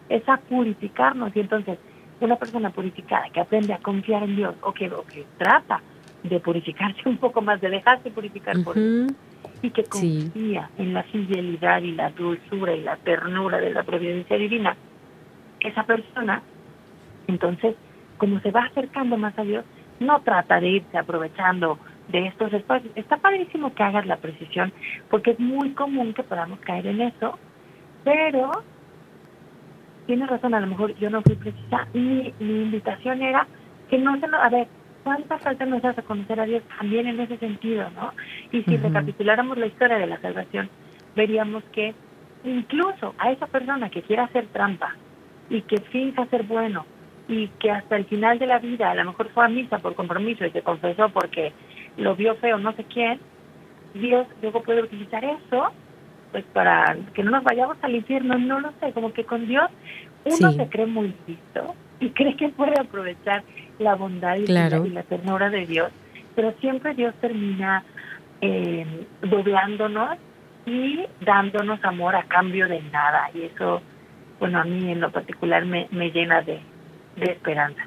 es a purificarnos y entonces una persona purificada que aprende a confiar en Dios o que, o que trata de purificarse un poco más, de dejarse purificar por él, y que confía en la fidelidad y la dulzura y la ternura de la providencia divina, esa persona, entonces, como se va acercando más a Dios, no trata de irse aprovechando de estos espacios. Está padrísimo que hagas la precisión, porque es muy común que podamos caer en eso, pero tienes razón, a lo mejor yo no fui precisa. Mi, mi invitación era que no se nos, a ver, cuánta falta nos hace conocer a Dios también en ese sentido, ¿no? Y si recapituláramos la historia de la salvación, veríamos que incluso a esa persona que quiera hacer trampa y que finja ser bueno y que hasta el final de la vida a lo mejor fue a misa por compromiso y se confesó porque lo vio feo no sé quién, Dios luego puede utilizar eso pues para que no nos vayamos al infierno, no lo sé, como que con Dios uno se cree muy listo y cree que puede aprovechar la bondad y, la, ternura de Dios, pero siempre Dios termina eh, dobleándonos y dándonos amor a cambio de nada. Y eso, bueno, a mí en lo particular me, me llena de, de esperanza.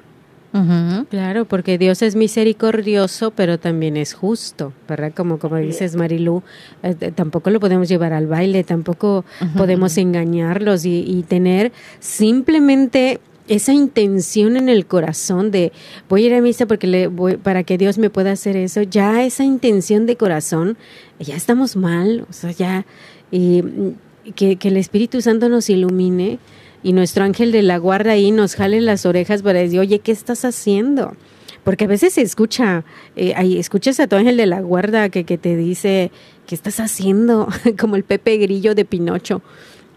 Claro, porque Dios es misericordioso, pero también es justo, ¿verdad? Como, como dices, Marilú, eh, tampoco lo podemos llevar al baile, tampoco podemos engañarlos y, y, tener simplemente esa intención en el corazón de voy a ir a misa porque le voy, para que Dios me pueda hacer eso, ya esa intención de corazón, ya estamos mal, o sea, ya y que, el Espíritu Santo nos ilumine y nuestro ángel de la guarda ahí nos jale las orejas para decir, oye, ¿qué estás haciendo? Porque a veces se escucha, eh, ahí escuchas a tu ángel de la guarda que, que te dice, ¿qué estás haciendo? Como el Pepe Grillo de Pinocho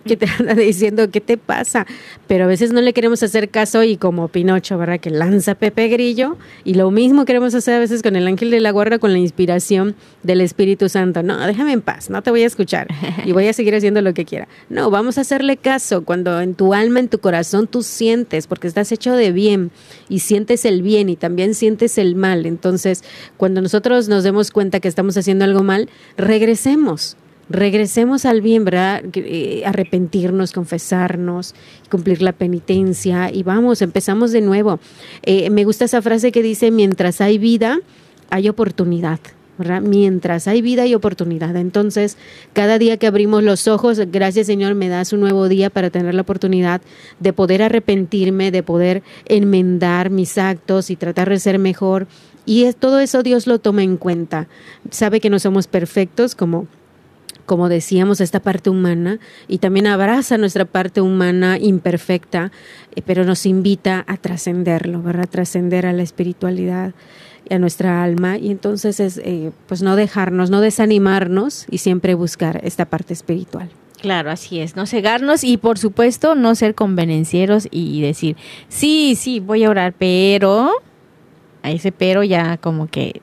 que te anda diciendo qué te pasa, pero a veces no le queremos hacer caso y como Pinocho, ¿verdad? Que lanza Pepe Grillo y lo mismo queremos hacer a veces con el ángel de la guarda con la inspiración del Espíritu Santo. No, déjame en paz, no te voy a escuchar y voy a seguir haciendo lo que quiera. No, vamos a hacerle caso cuando en tu alma, en tu corazón tú sientes, porque estás hecho de bien y sientes el bien y también sientes el mal. Entonces, cuando nosotros nos demos cuenta que estamos haciendo algo mal, regresemos regresemos al bien, ¿verdad? Eh, arrepentirnos, confesarnos, cumplir la penitencia y vamos, empezamos de nuevo. Eh, me gusta esa frase que dice, mientras hay vida, hay oportunidad. ¿verdad? Mientras hay vida y oportunidad. Entonces, cada día que abrimos los ojos, gracias Señor, me das un nuevo día para tener la oportunidad de poder arrepentirme, de poder enmendar mis actos y tratar de ser mejor. Y todo eso Dios lo toma en cuenta. Sabe que no somos perfectos como como decíamos, esta parte humana y también abraza nuestra parte humana imperfecta, eh, pero nos invita a trascenderlo, ¿verdad? Trascender a la espiritualidad y a nuestra alma y entonces es, eh, pues no dejarnos, no desanimarnos y siempre buscar esta parte espiritual. Claro, así es, no cegarnos y por supuesto no ser convenencieros y decir, sí, sí, voy a orar, pero a ese pero ya como que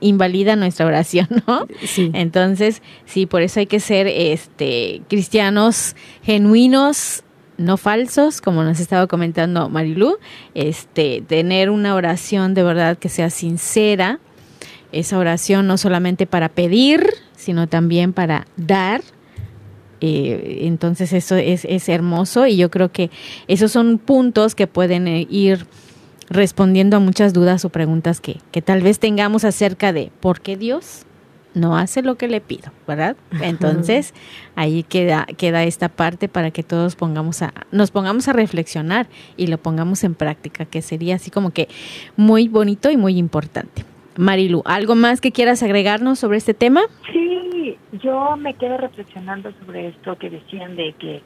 invalida nuestra oración, ¿no? Sí. Entonces, sí, por eso hay que ser este cristianos genuinos, no falsos, como nos estaba comentando Marilú, este, tener una oración de verdad que sea sincera, esa oración no solamente para pedir, sino también para dar. Eh, entonces eso es, es hermoso y yo creo que esos son puntos que pueden eh, ir respondiendo a muchas dudas o preguntas que, que tal vez tengamos acerca de por qué Dios no hace lo que le pido, ¿verdad? Entonces, ahí queda, queda esta parte para que todos pongamos a, nos pongamos a reflexionar y lo pongamos en práctica, que sería así como que muy bonito y muy importante. Marilu, ¿algo más que quieras agregarnos sobre este tema? Sí, yo me quedo reflexionando sobre esto que decían de que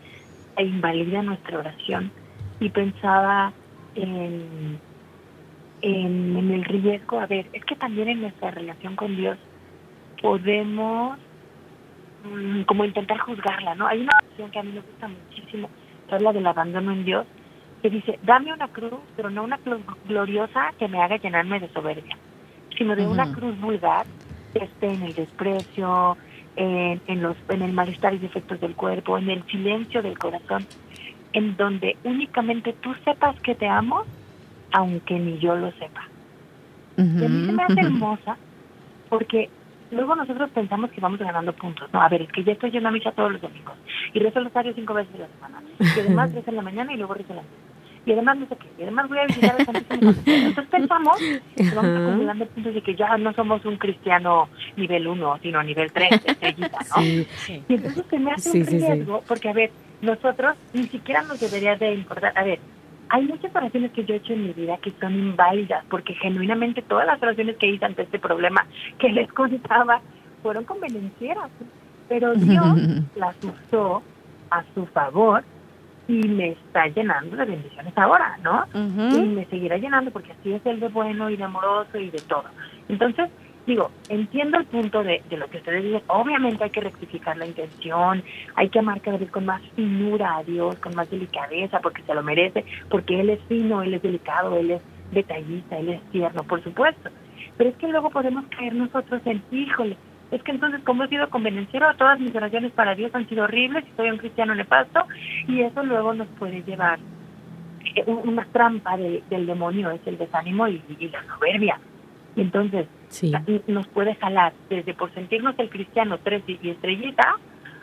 invalida nuestra oración y pensaba en en, el riesgo, a ver, es que también en nuestra relación con Dios podemos mm, como intentar juzgarla, ¿no? Hay una canción que a mí me gusta muchísimo, que habla del abandono en Dios, que dice, dame una cruz, pero no una cruz gloriosa que me haga llenarme de soberbia, sino de una cruz vulgar que esté en el desprecio, en, en, los, en el malestar y defectos del cuerpo, en el silencio del corazón, en donde únicamente tú sepas que te amo aunque ni yo lo sepa. Y a mí se me hace hermosa porque luego nosotros pensamos que vamos ganando puntos. No, a ver, es que ya estoy yendo a misa todos los domingos y rezo el rosario cinco veces a la semana. Y además rezo en la mañana y luego rezo en la noche. Y además no sé qué. Y además voy a visitar al Santísimo Entonces pensamos que vamos acumulando puntos de que ya no somos un cristiano nivel uno, sino nivel tres, estrellita, ¿no? Sí. Y entonces se me hace un riesgo porque, a ver, nosotros ni siquiera nos debería de importar. A ver, hay muchas oraciones que yo he hecho en mi vida que son inválidas, porque genuinamente todas las oraciones que hice ante este problema que les contaba fueron convenencieras, pero Dios las usó a su favor y me está llenando de bendiciones ahora, ¿no? Y me seguirá llenando porque así es el de bueno y de amoroso y de todo. Entonces, digo, entiendo el punto de, lo que ustedes dicen. Obviamente hay que rectificar la intención, hay que amar cada vez con más finura a Dios, con más delicadeza, porque se lo merece, porque Él es fino, Él es delicado, Él es detallista, Él es tierno, por supuesto. Pero es que luego podemos caer nosotros en, híjole, es que entonces como he sido convenenciero, todas mis oraciones para Dios han sido horribles y soy un cristiano nefasto, y eso luego nos puede llevar eh, una trampa del demonio, es el desánimo y la soberbia entonces nos puede jalar desde por sentirnos el cristiano tres y estrellita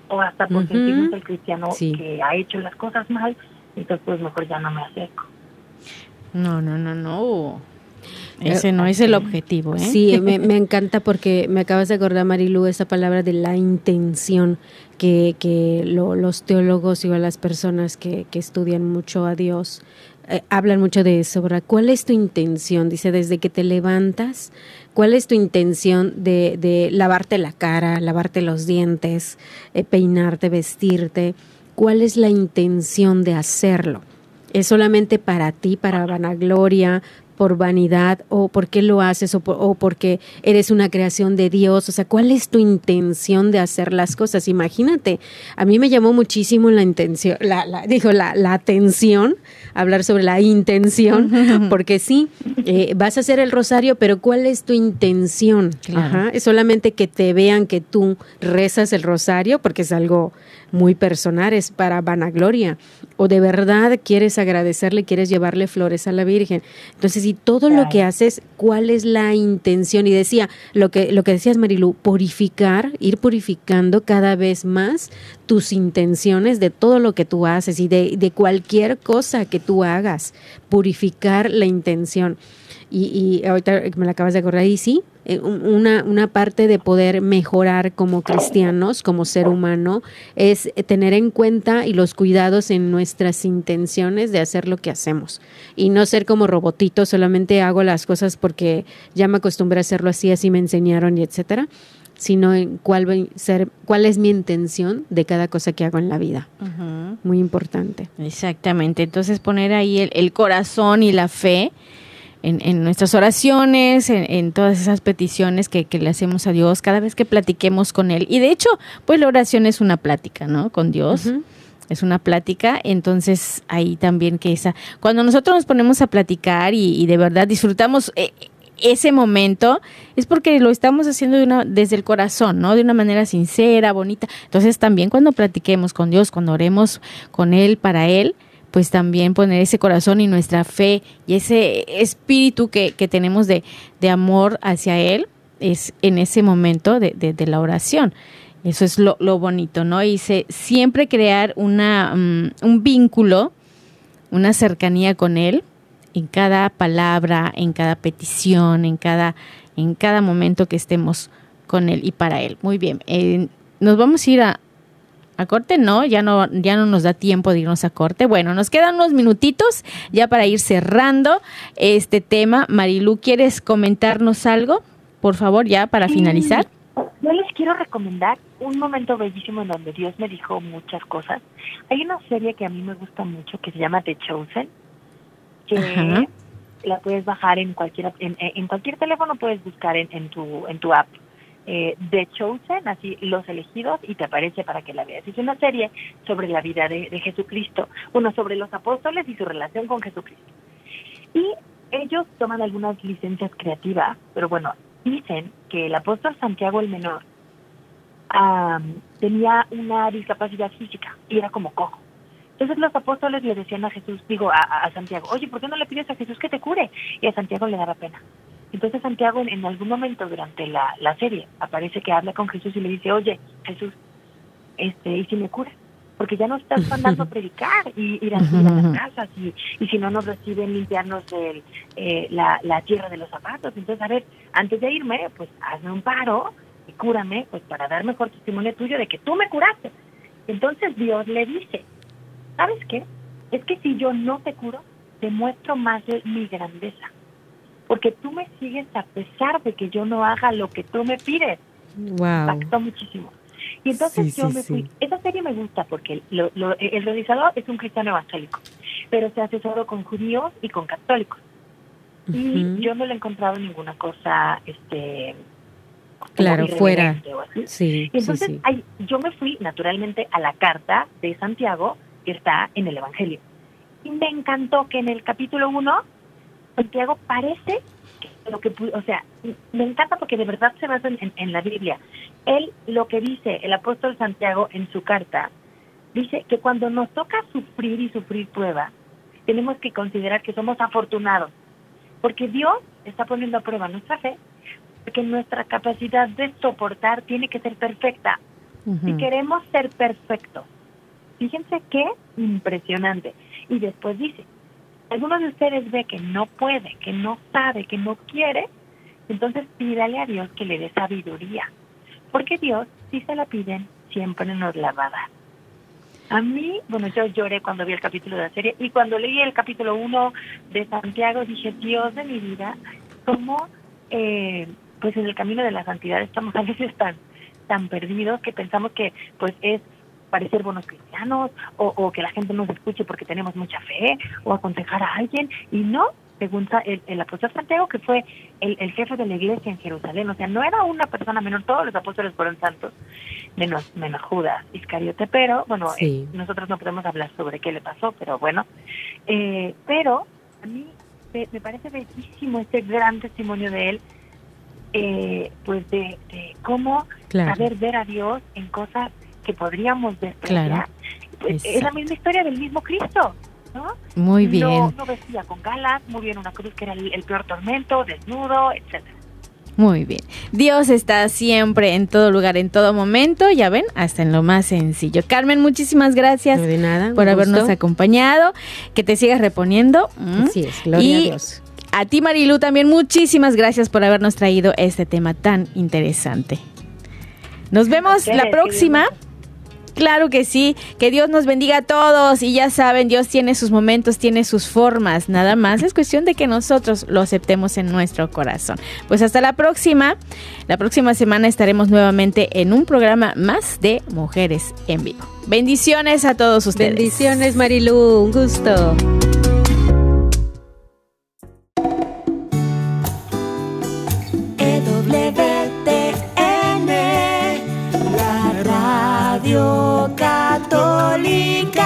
o hasta por sentirnos el cristiano que ha hecho las cosas mal, entonces pues mejor ya no me acerco. No, no, no, no. Ese no es el objetivo, ¿eh? Sí, me, encanta porque me acabas de acordar, Marilu, esa palabra de la intención que, que los teólogos y las personas que, que estudian mucho a Dios eh, hablan mucho de eso, ¿verdad? ¿Cuál es tu intención? Dice, desde que te levantas, ¿cuál es tu intención de, de lavarte la cara, lavarte los dientes, eh, peinarte, vestirte? ¿Cuál es la intención de hacerlo? ¿Es solamente para ti, para vanagloria, por vanidad o por qué lo haces o, por- o porque eres una creación de Dios. O sea, ¿cuál es tu intención de hacer las cosas? Imagínate, a mí me llamó muchísimo la intención, la, la- dijo la, la atención, hablar sobre la intención, porque sí, eh, vas a hacer el rosario, pero ¿cuál es tu intención? Claro. Ajá, es solamente que te vean que tú rezas el rosario, porque es algo muy personal, es para vanagloria. O de verdad quieres agradecerle, quieres llevarle flores a la Virgen. Entonces, si todo lo que haces, ¿cuál es la intención? Y decía, lo que, lo que decías, Marilu, purificar, ir purificando cada vez más tus intenciones de todo lo que tú haces y de, de cualquier cosa que tú hagas, purificar la intención. Y, ahorita me la acabas de acordar, y sí, eh, un- una, una parte de poder mejorar como cristianos, como ser humano, es tener en cuenta y los cuidados en nuestras intenciones de hacer lo que hacemos. Y no ser como robotitos, solamente hago las cosas porque ya me acostumbré a hacerlo así, así me enseñaron y etcétera, sino en cuál, va a ser, cuál es mi intención de cada cosa que hago en la vida. Muy importante. Exactamente, entonces poner ahí el, el corazón y la fe en, en nuestras oraciones, en, en todas esas peticiones que, que le hacemos a Dios cada vez que platiquemos con Él. Y de hecho, pues la oración es una plática, ¿no? Con Dios. Es una plática, entonces ahí también que esa, cuando nosotros nos ponemos a platicar y, y de verdad disfrutamos eh, ese momento, es porque lo estamos haciendo de una, desde el corazón, ¿no? De una manera sincera, bonita. Entonces también cuando platiquemos con Dios, cuando oremos con Él, para Él, pues también poner ese corazón y nuestra fe y ese espíritu que, tenemos de, amor hacia Él, es en ese momento de, la oración. Eso es lo, bonito, ¿no? Y siempre crear una, mm, un vínculo, una cercanía con Él en cada palabra, en cada petición, en cada, en cada momento que estemos con Él y para Él. Muy bien. eh, nos vamos a ir a, a corte, no, ya no, ya no nos da tiempo de irnos a corte. Bueno, nos quedan unos minutitos ya para ir cerrando este tema. Marilu, ¿quieres comentarnos algo? Por favor, ya para finalizar. Yo les quiero recomendar un momento bellísimo en donde Dios me dijo muchas cosas. Hay una serie que a mí me gusta mucho que se llama The Chosen, que Ajá. la puedes bajar en cualquier en, en cualquier teléfono puedes buscar en, en tu en tu app eh, The Chosen, así los elegidos y te aparece para que la veas. Es una serie sobre la vida de, de Jesucristo, bueno sobre los apóstoles y su relación con Jesucristo. Y ellos toman algunas licencias creativas, pero bueno, dicen que el apóstol Santiago el Menor am, tenía una discapacidad física y era como cojo. Entonces los apóstoles le decían a Jesús, digo, a, a Santiago, oye, ¿por qué no le pides a Jesús que te cure? Y a Santiago le daba pena. Entonces Santiago en, en algún momento durante la, la serie aparece que habla con Jesús y le dice, oye, Jesús, este, ¿y si me cura? Porque ya no estás mandando a predicar y ir a, ir a las casas y, y si no nos reciben limpiarnos del, eh, la, la tierra de los zapatos. Entonces, a ver, antes de irme, pues hazme un paro y cúrame, pues para dar mejor testimonio tuyo de que tú me curaste. Entonces Dios le dice, ¿sabes qué? Es que si yo no te curo, demuestro más de mi grandeza. Porque tú me sigues a pesar de que yo no haga lo que tú me pides. Wow. Impactó muchísimo. Y entonces Sí, yo sí, me fui. sí. Esa serie me gusta porque lo- lo- el realizador es un cristiano evangélico, pero se asesoró con judíos y con católicos. Y Ujú. yo no le he encontrado ninguna cosa, este. Claro, fuera. Sí, Y sí, entonces sí. ahí- yo me fui naturalmente a la carta de Santiago que está en el Evangelio. Y me encantó que en el capítulo 1 Santiago parece que lo que o sea, me encanta porque de verdad se basa en, en- en la Biblia. Él lo que dice el apóstol Santiago en su carta dice que cuando nos toca sufrir y sufrir prueba, tenemos que considerar que somos afortunados, porque Dios está poniendo a prueba nuestra fe, porque nuestra capacidad de soportar tiene que ser perfecta. Si Ujú. queremos ser perfectos, fíjense qué impresionante. Y después dice, algunos de ustedes ve que no puede, que no sabe, que no quiere, entonces pídale a Dios que le dé sabiduría. Porque Dios, si se la piden, siempre nos la va a dar. A mí, bueno, yo lloré cuando vi el capítulo de la serie y cuando leí el capítulo 1 de Santiago dije, Dios de mi vida, ¿cómo eh, pues en el camino de la santidad estamos a veces tan, tan perdidos que pensamos que pues es parecer buenos cristianos o, o que la gente nos escuche porque tenemos mucha fe o aconsejar a alguien y no, según el, el, apóstol Santiago, que fue el, el, jefe de la iglesia en Jerusalén. O sea, no era una persona menor, todos los apóstoles fueron santos, menos, menos Judas Iscariote, pero bueno, eh, nosotros no podemos hablar sobre qué le pasó, pero bueno. Eh, pero a mí me, me, parece bellísimo este gran testimonio de él, eh, pues de, de cómo saber ver a Dios en cosas que podríamos despreciar. Pues, es la misma historia del mismo Cristo. Muy bien. No, vestía con galas, muy bien una cruz que era el, peor tormento, desnudo, etcétera. Muy bien. Dios está siempre en todo lugar, en todo momento, ya ven, hasta en lo más sencillo. Carmen, muchísimas gracias de nada, por habernos acompañado. Que te sigas reponiendo. Mm. Así es, gloria a Dios. A ti, Marilu, también muchísimas gracias por habernos traído este tema tan interesante. Nos vemos la próxima. Claro que sí, que Dios nos bendiga a todos y ya saben, Dios tiene sus momentos, tiene sus formas, nada más es cuestión de que nosotros lo aceptemos en nuestro corazón. Pues hasta la próxima, la próxima semana estaremos nuevamente en un programa más de Mujeres en Vivo. Bendiciones a todos ustedes. Bendiciones Marilu, un gusto. Católica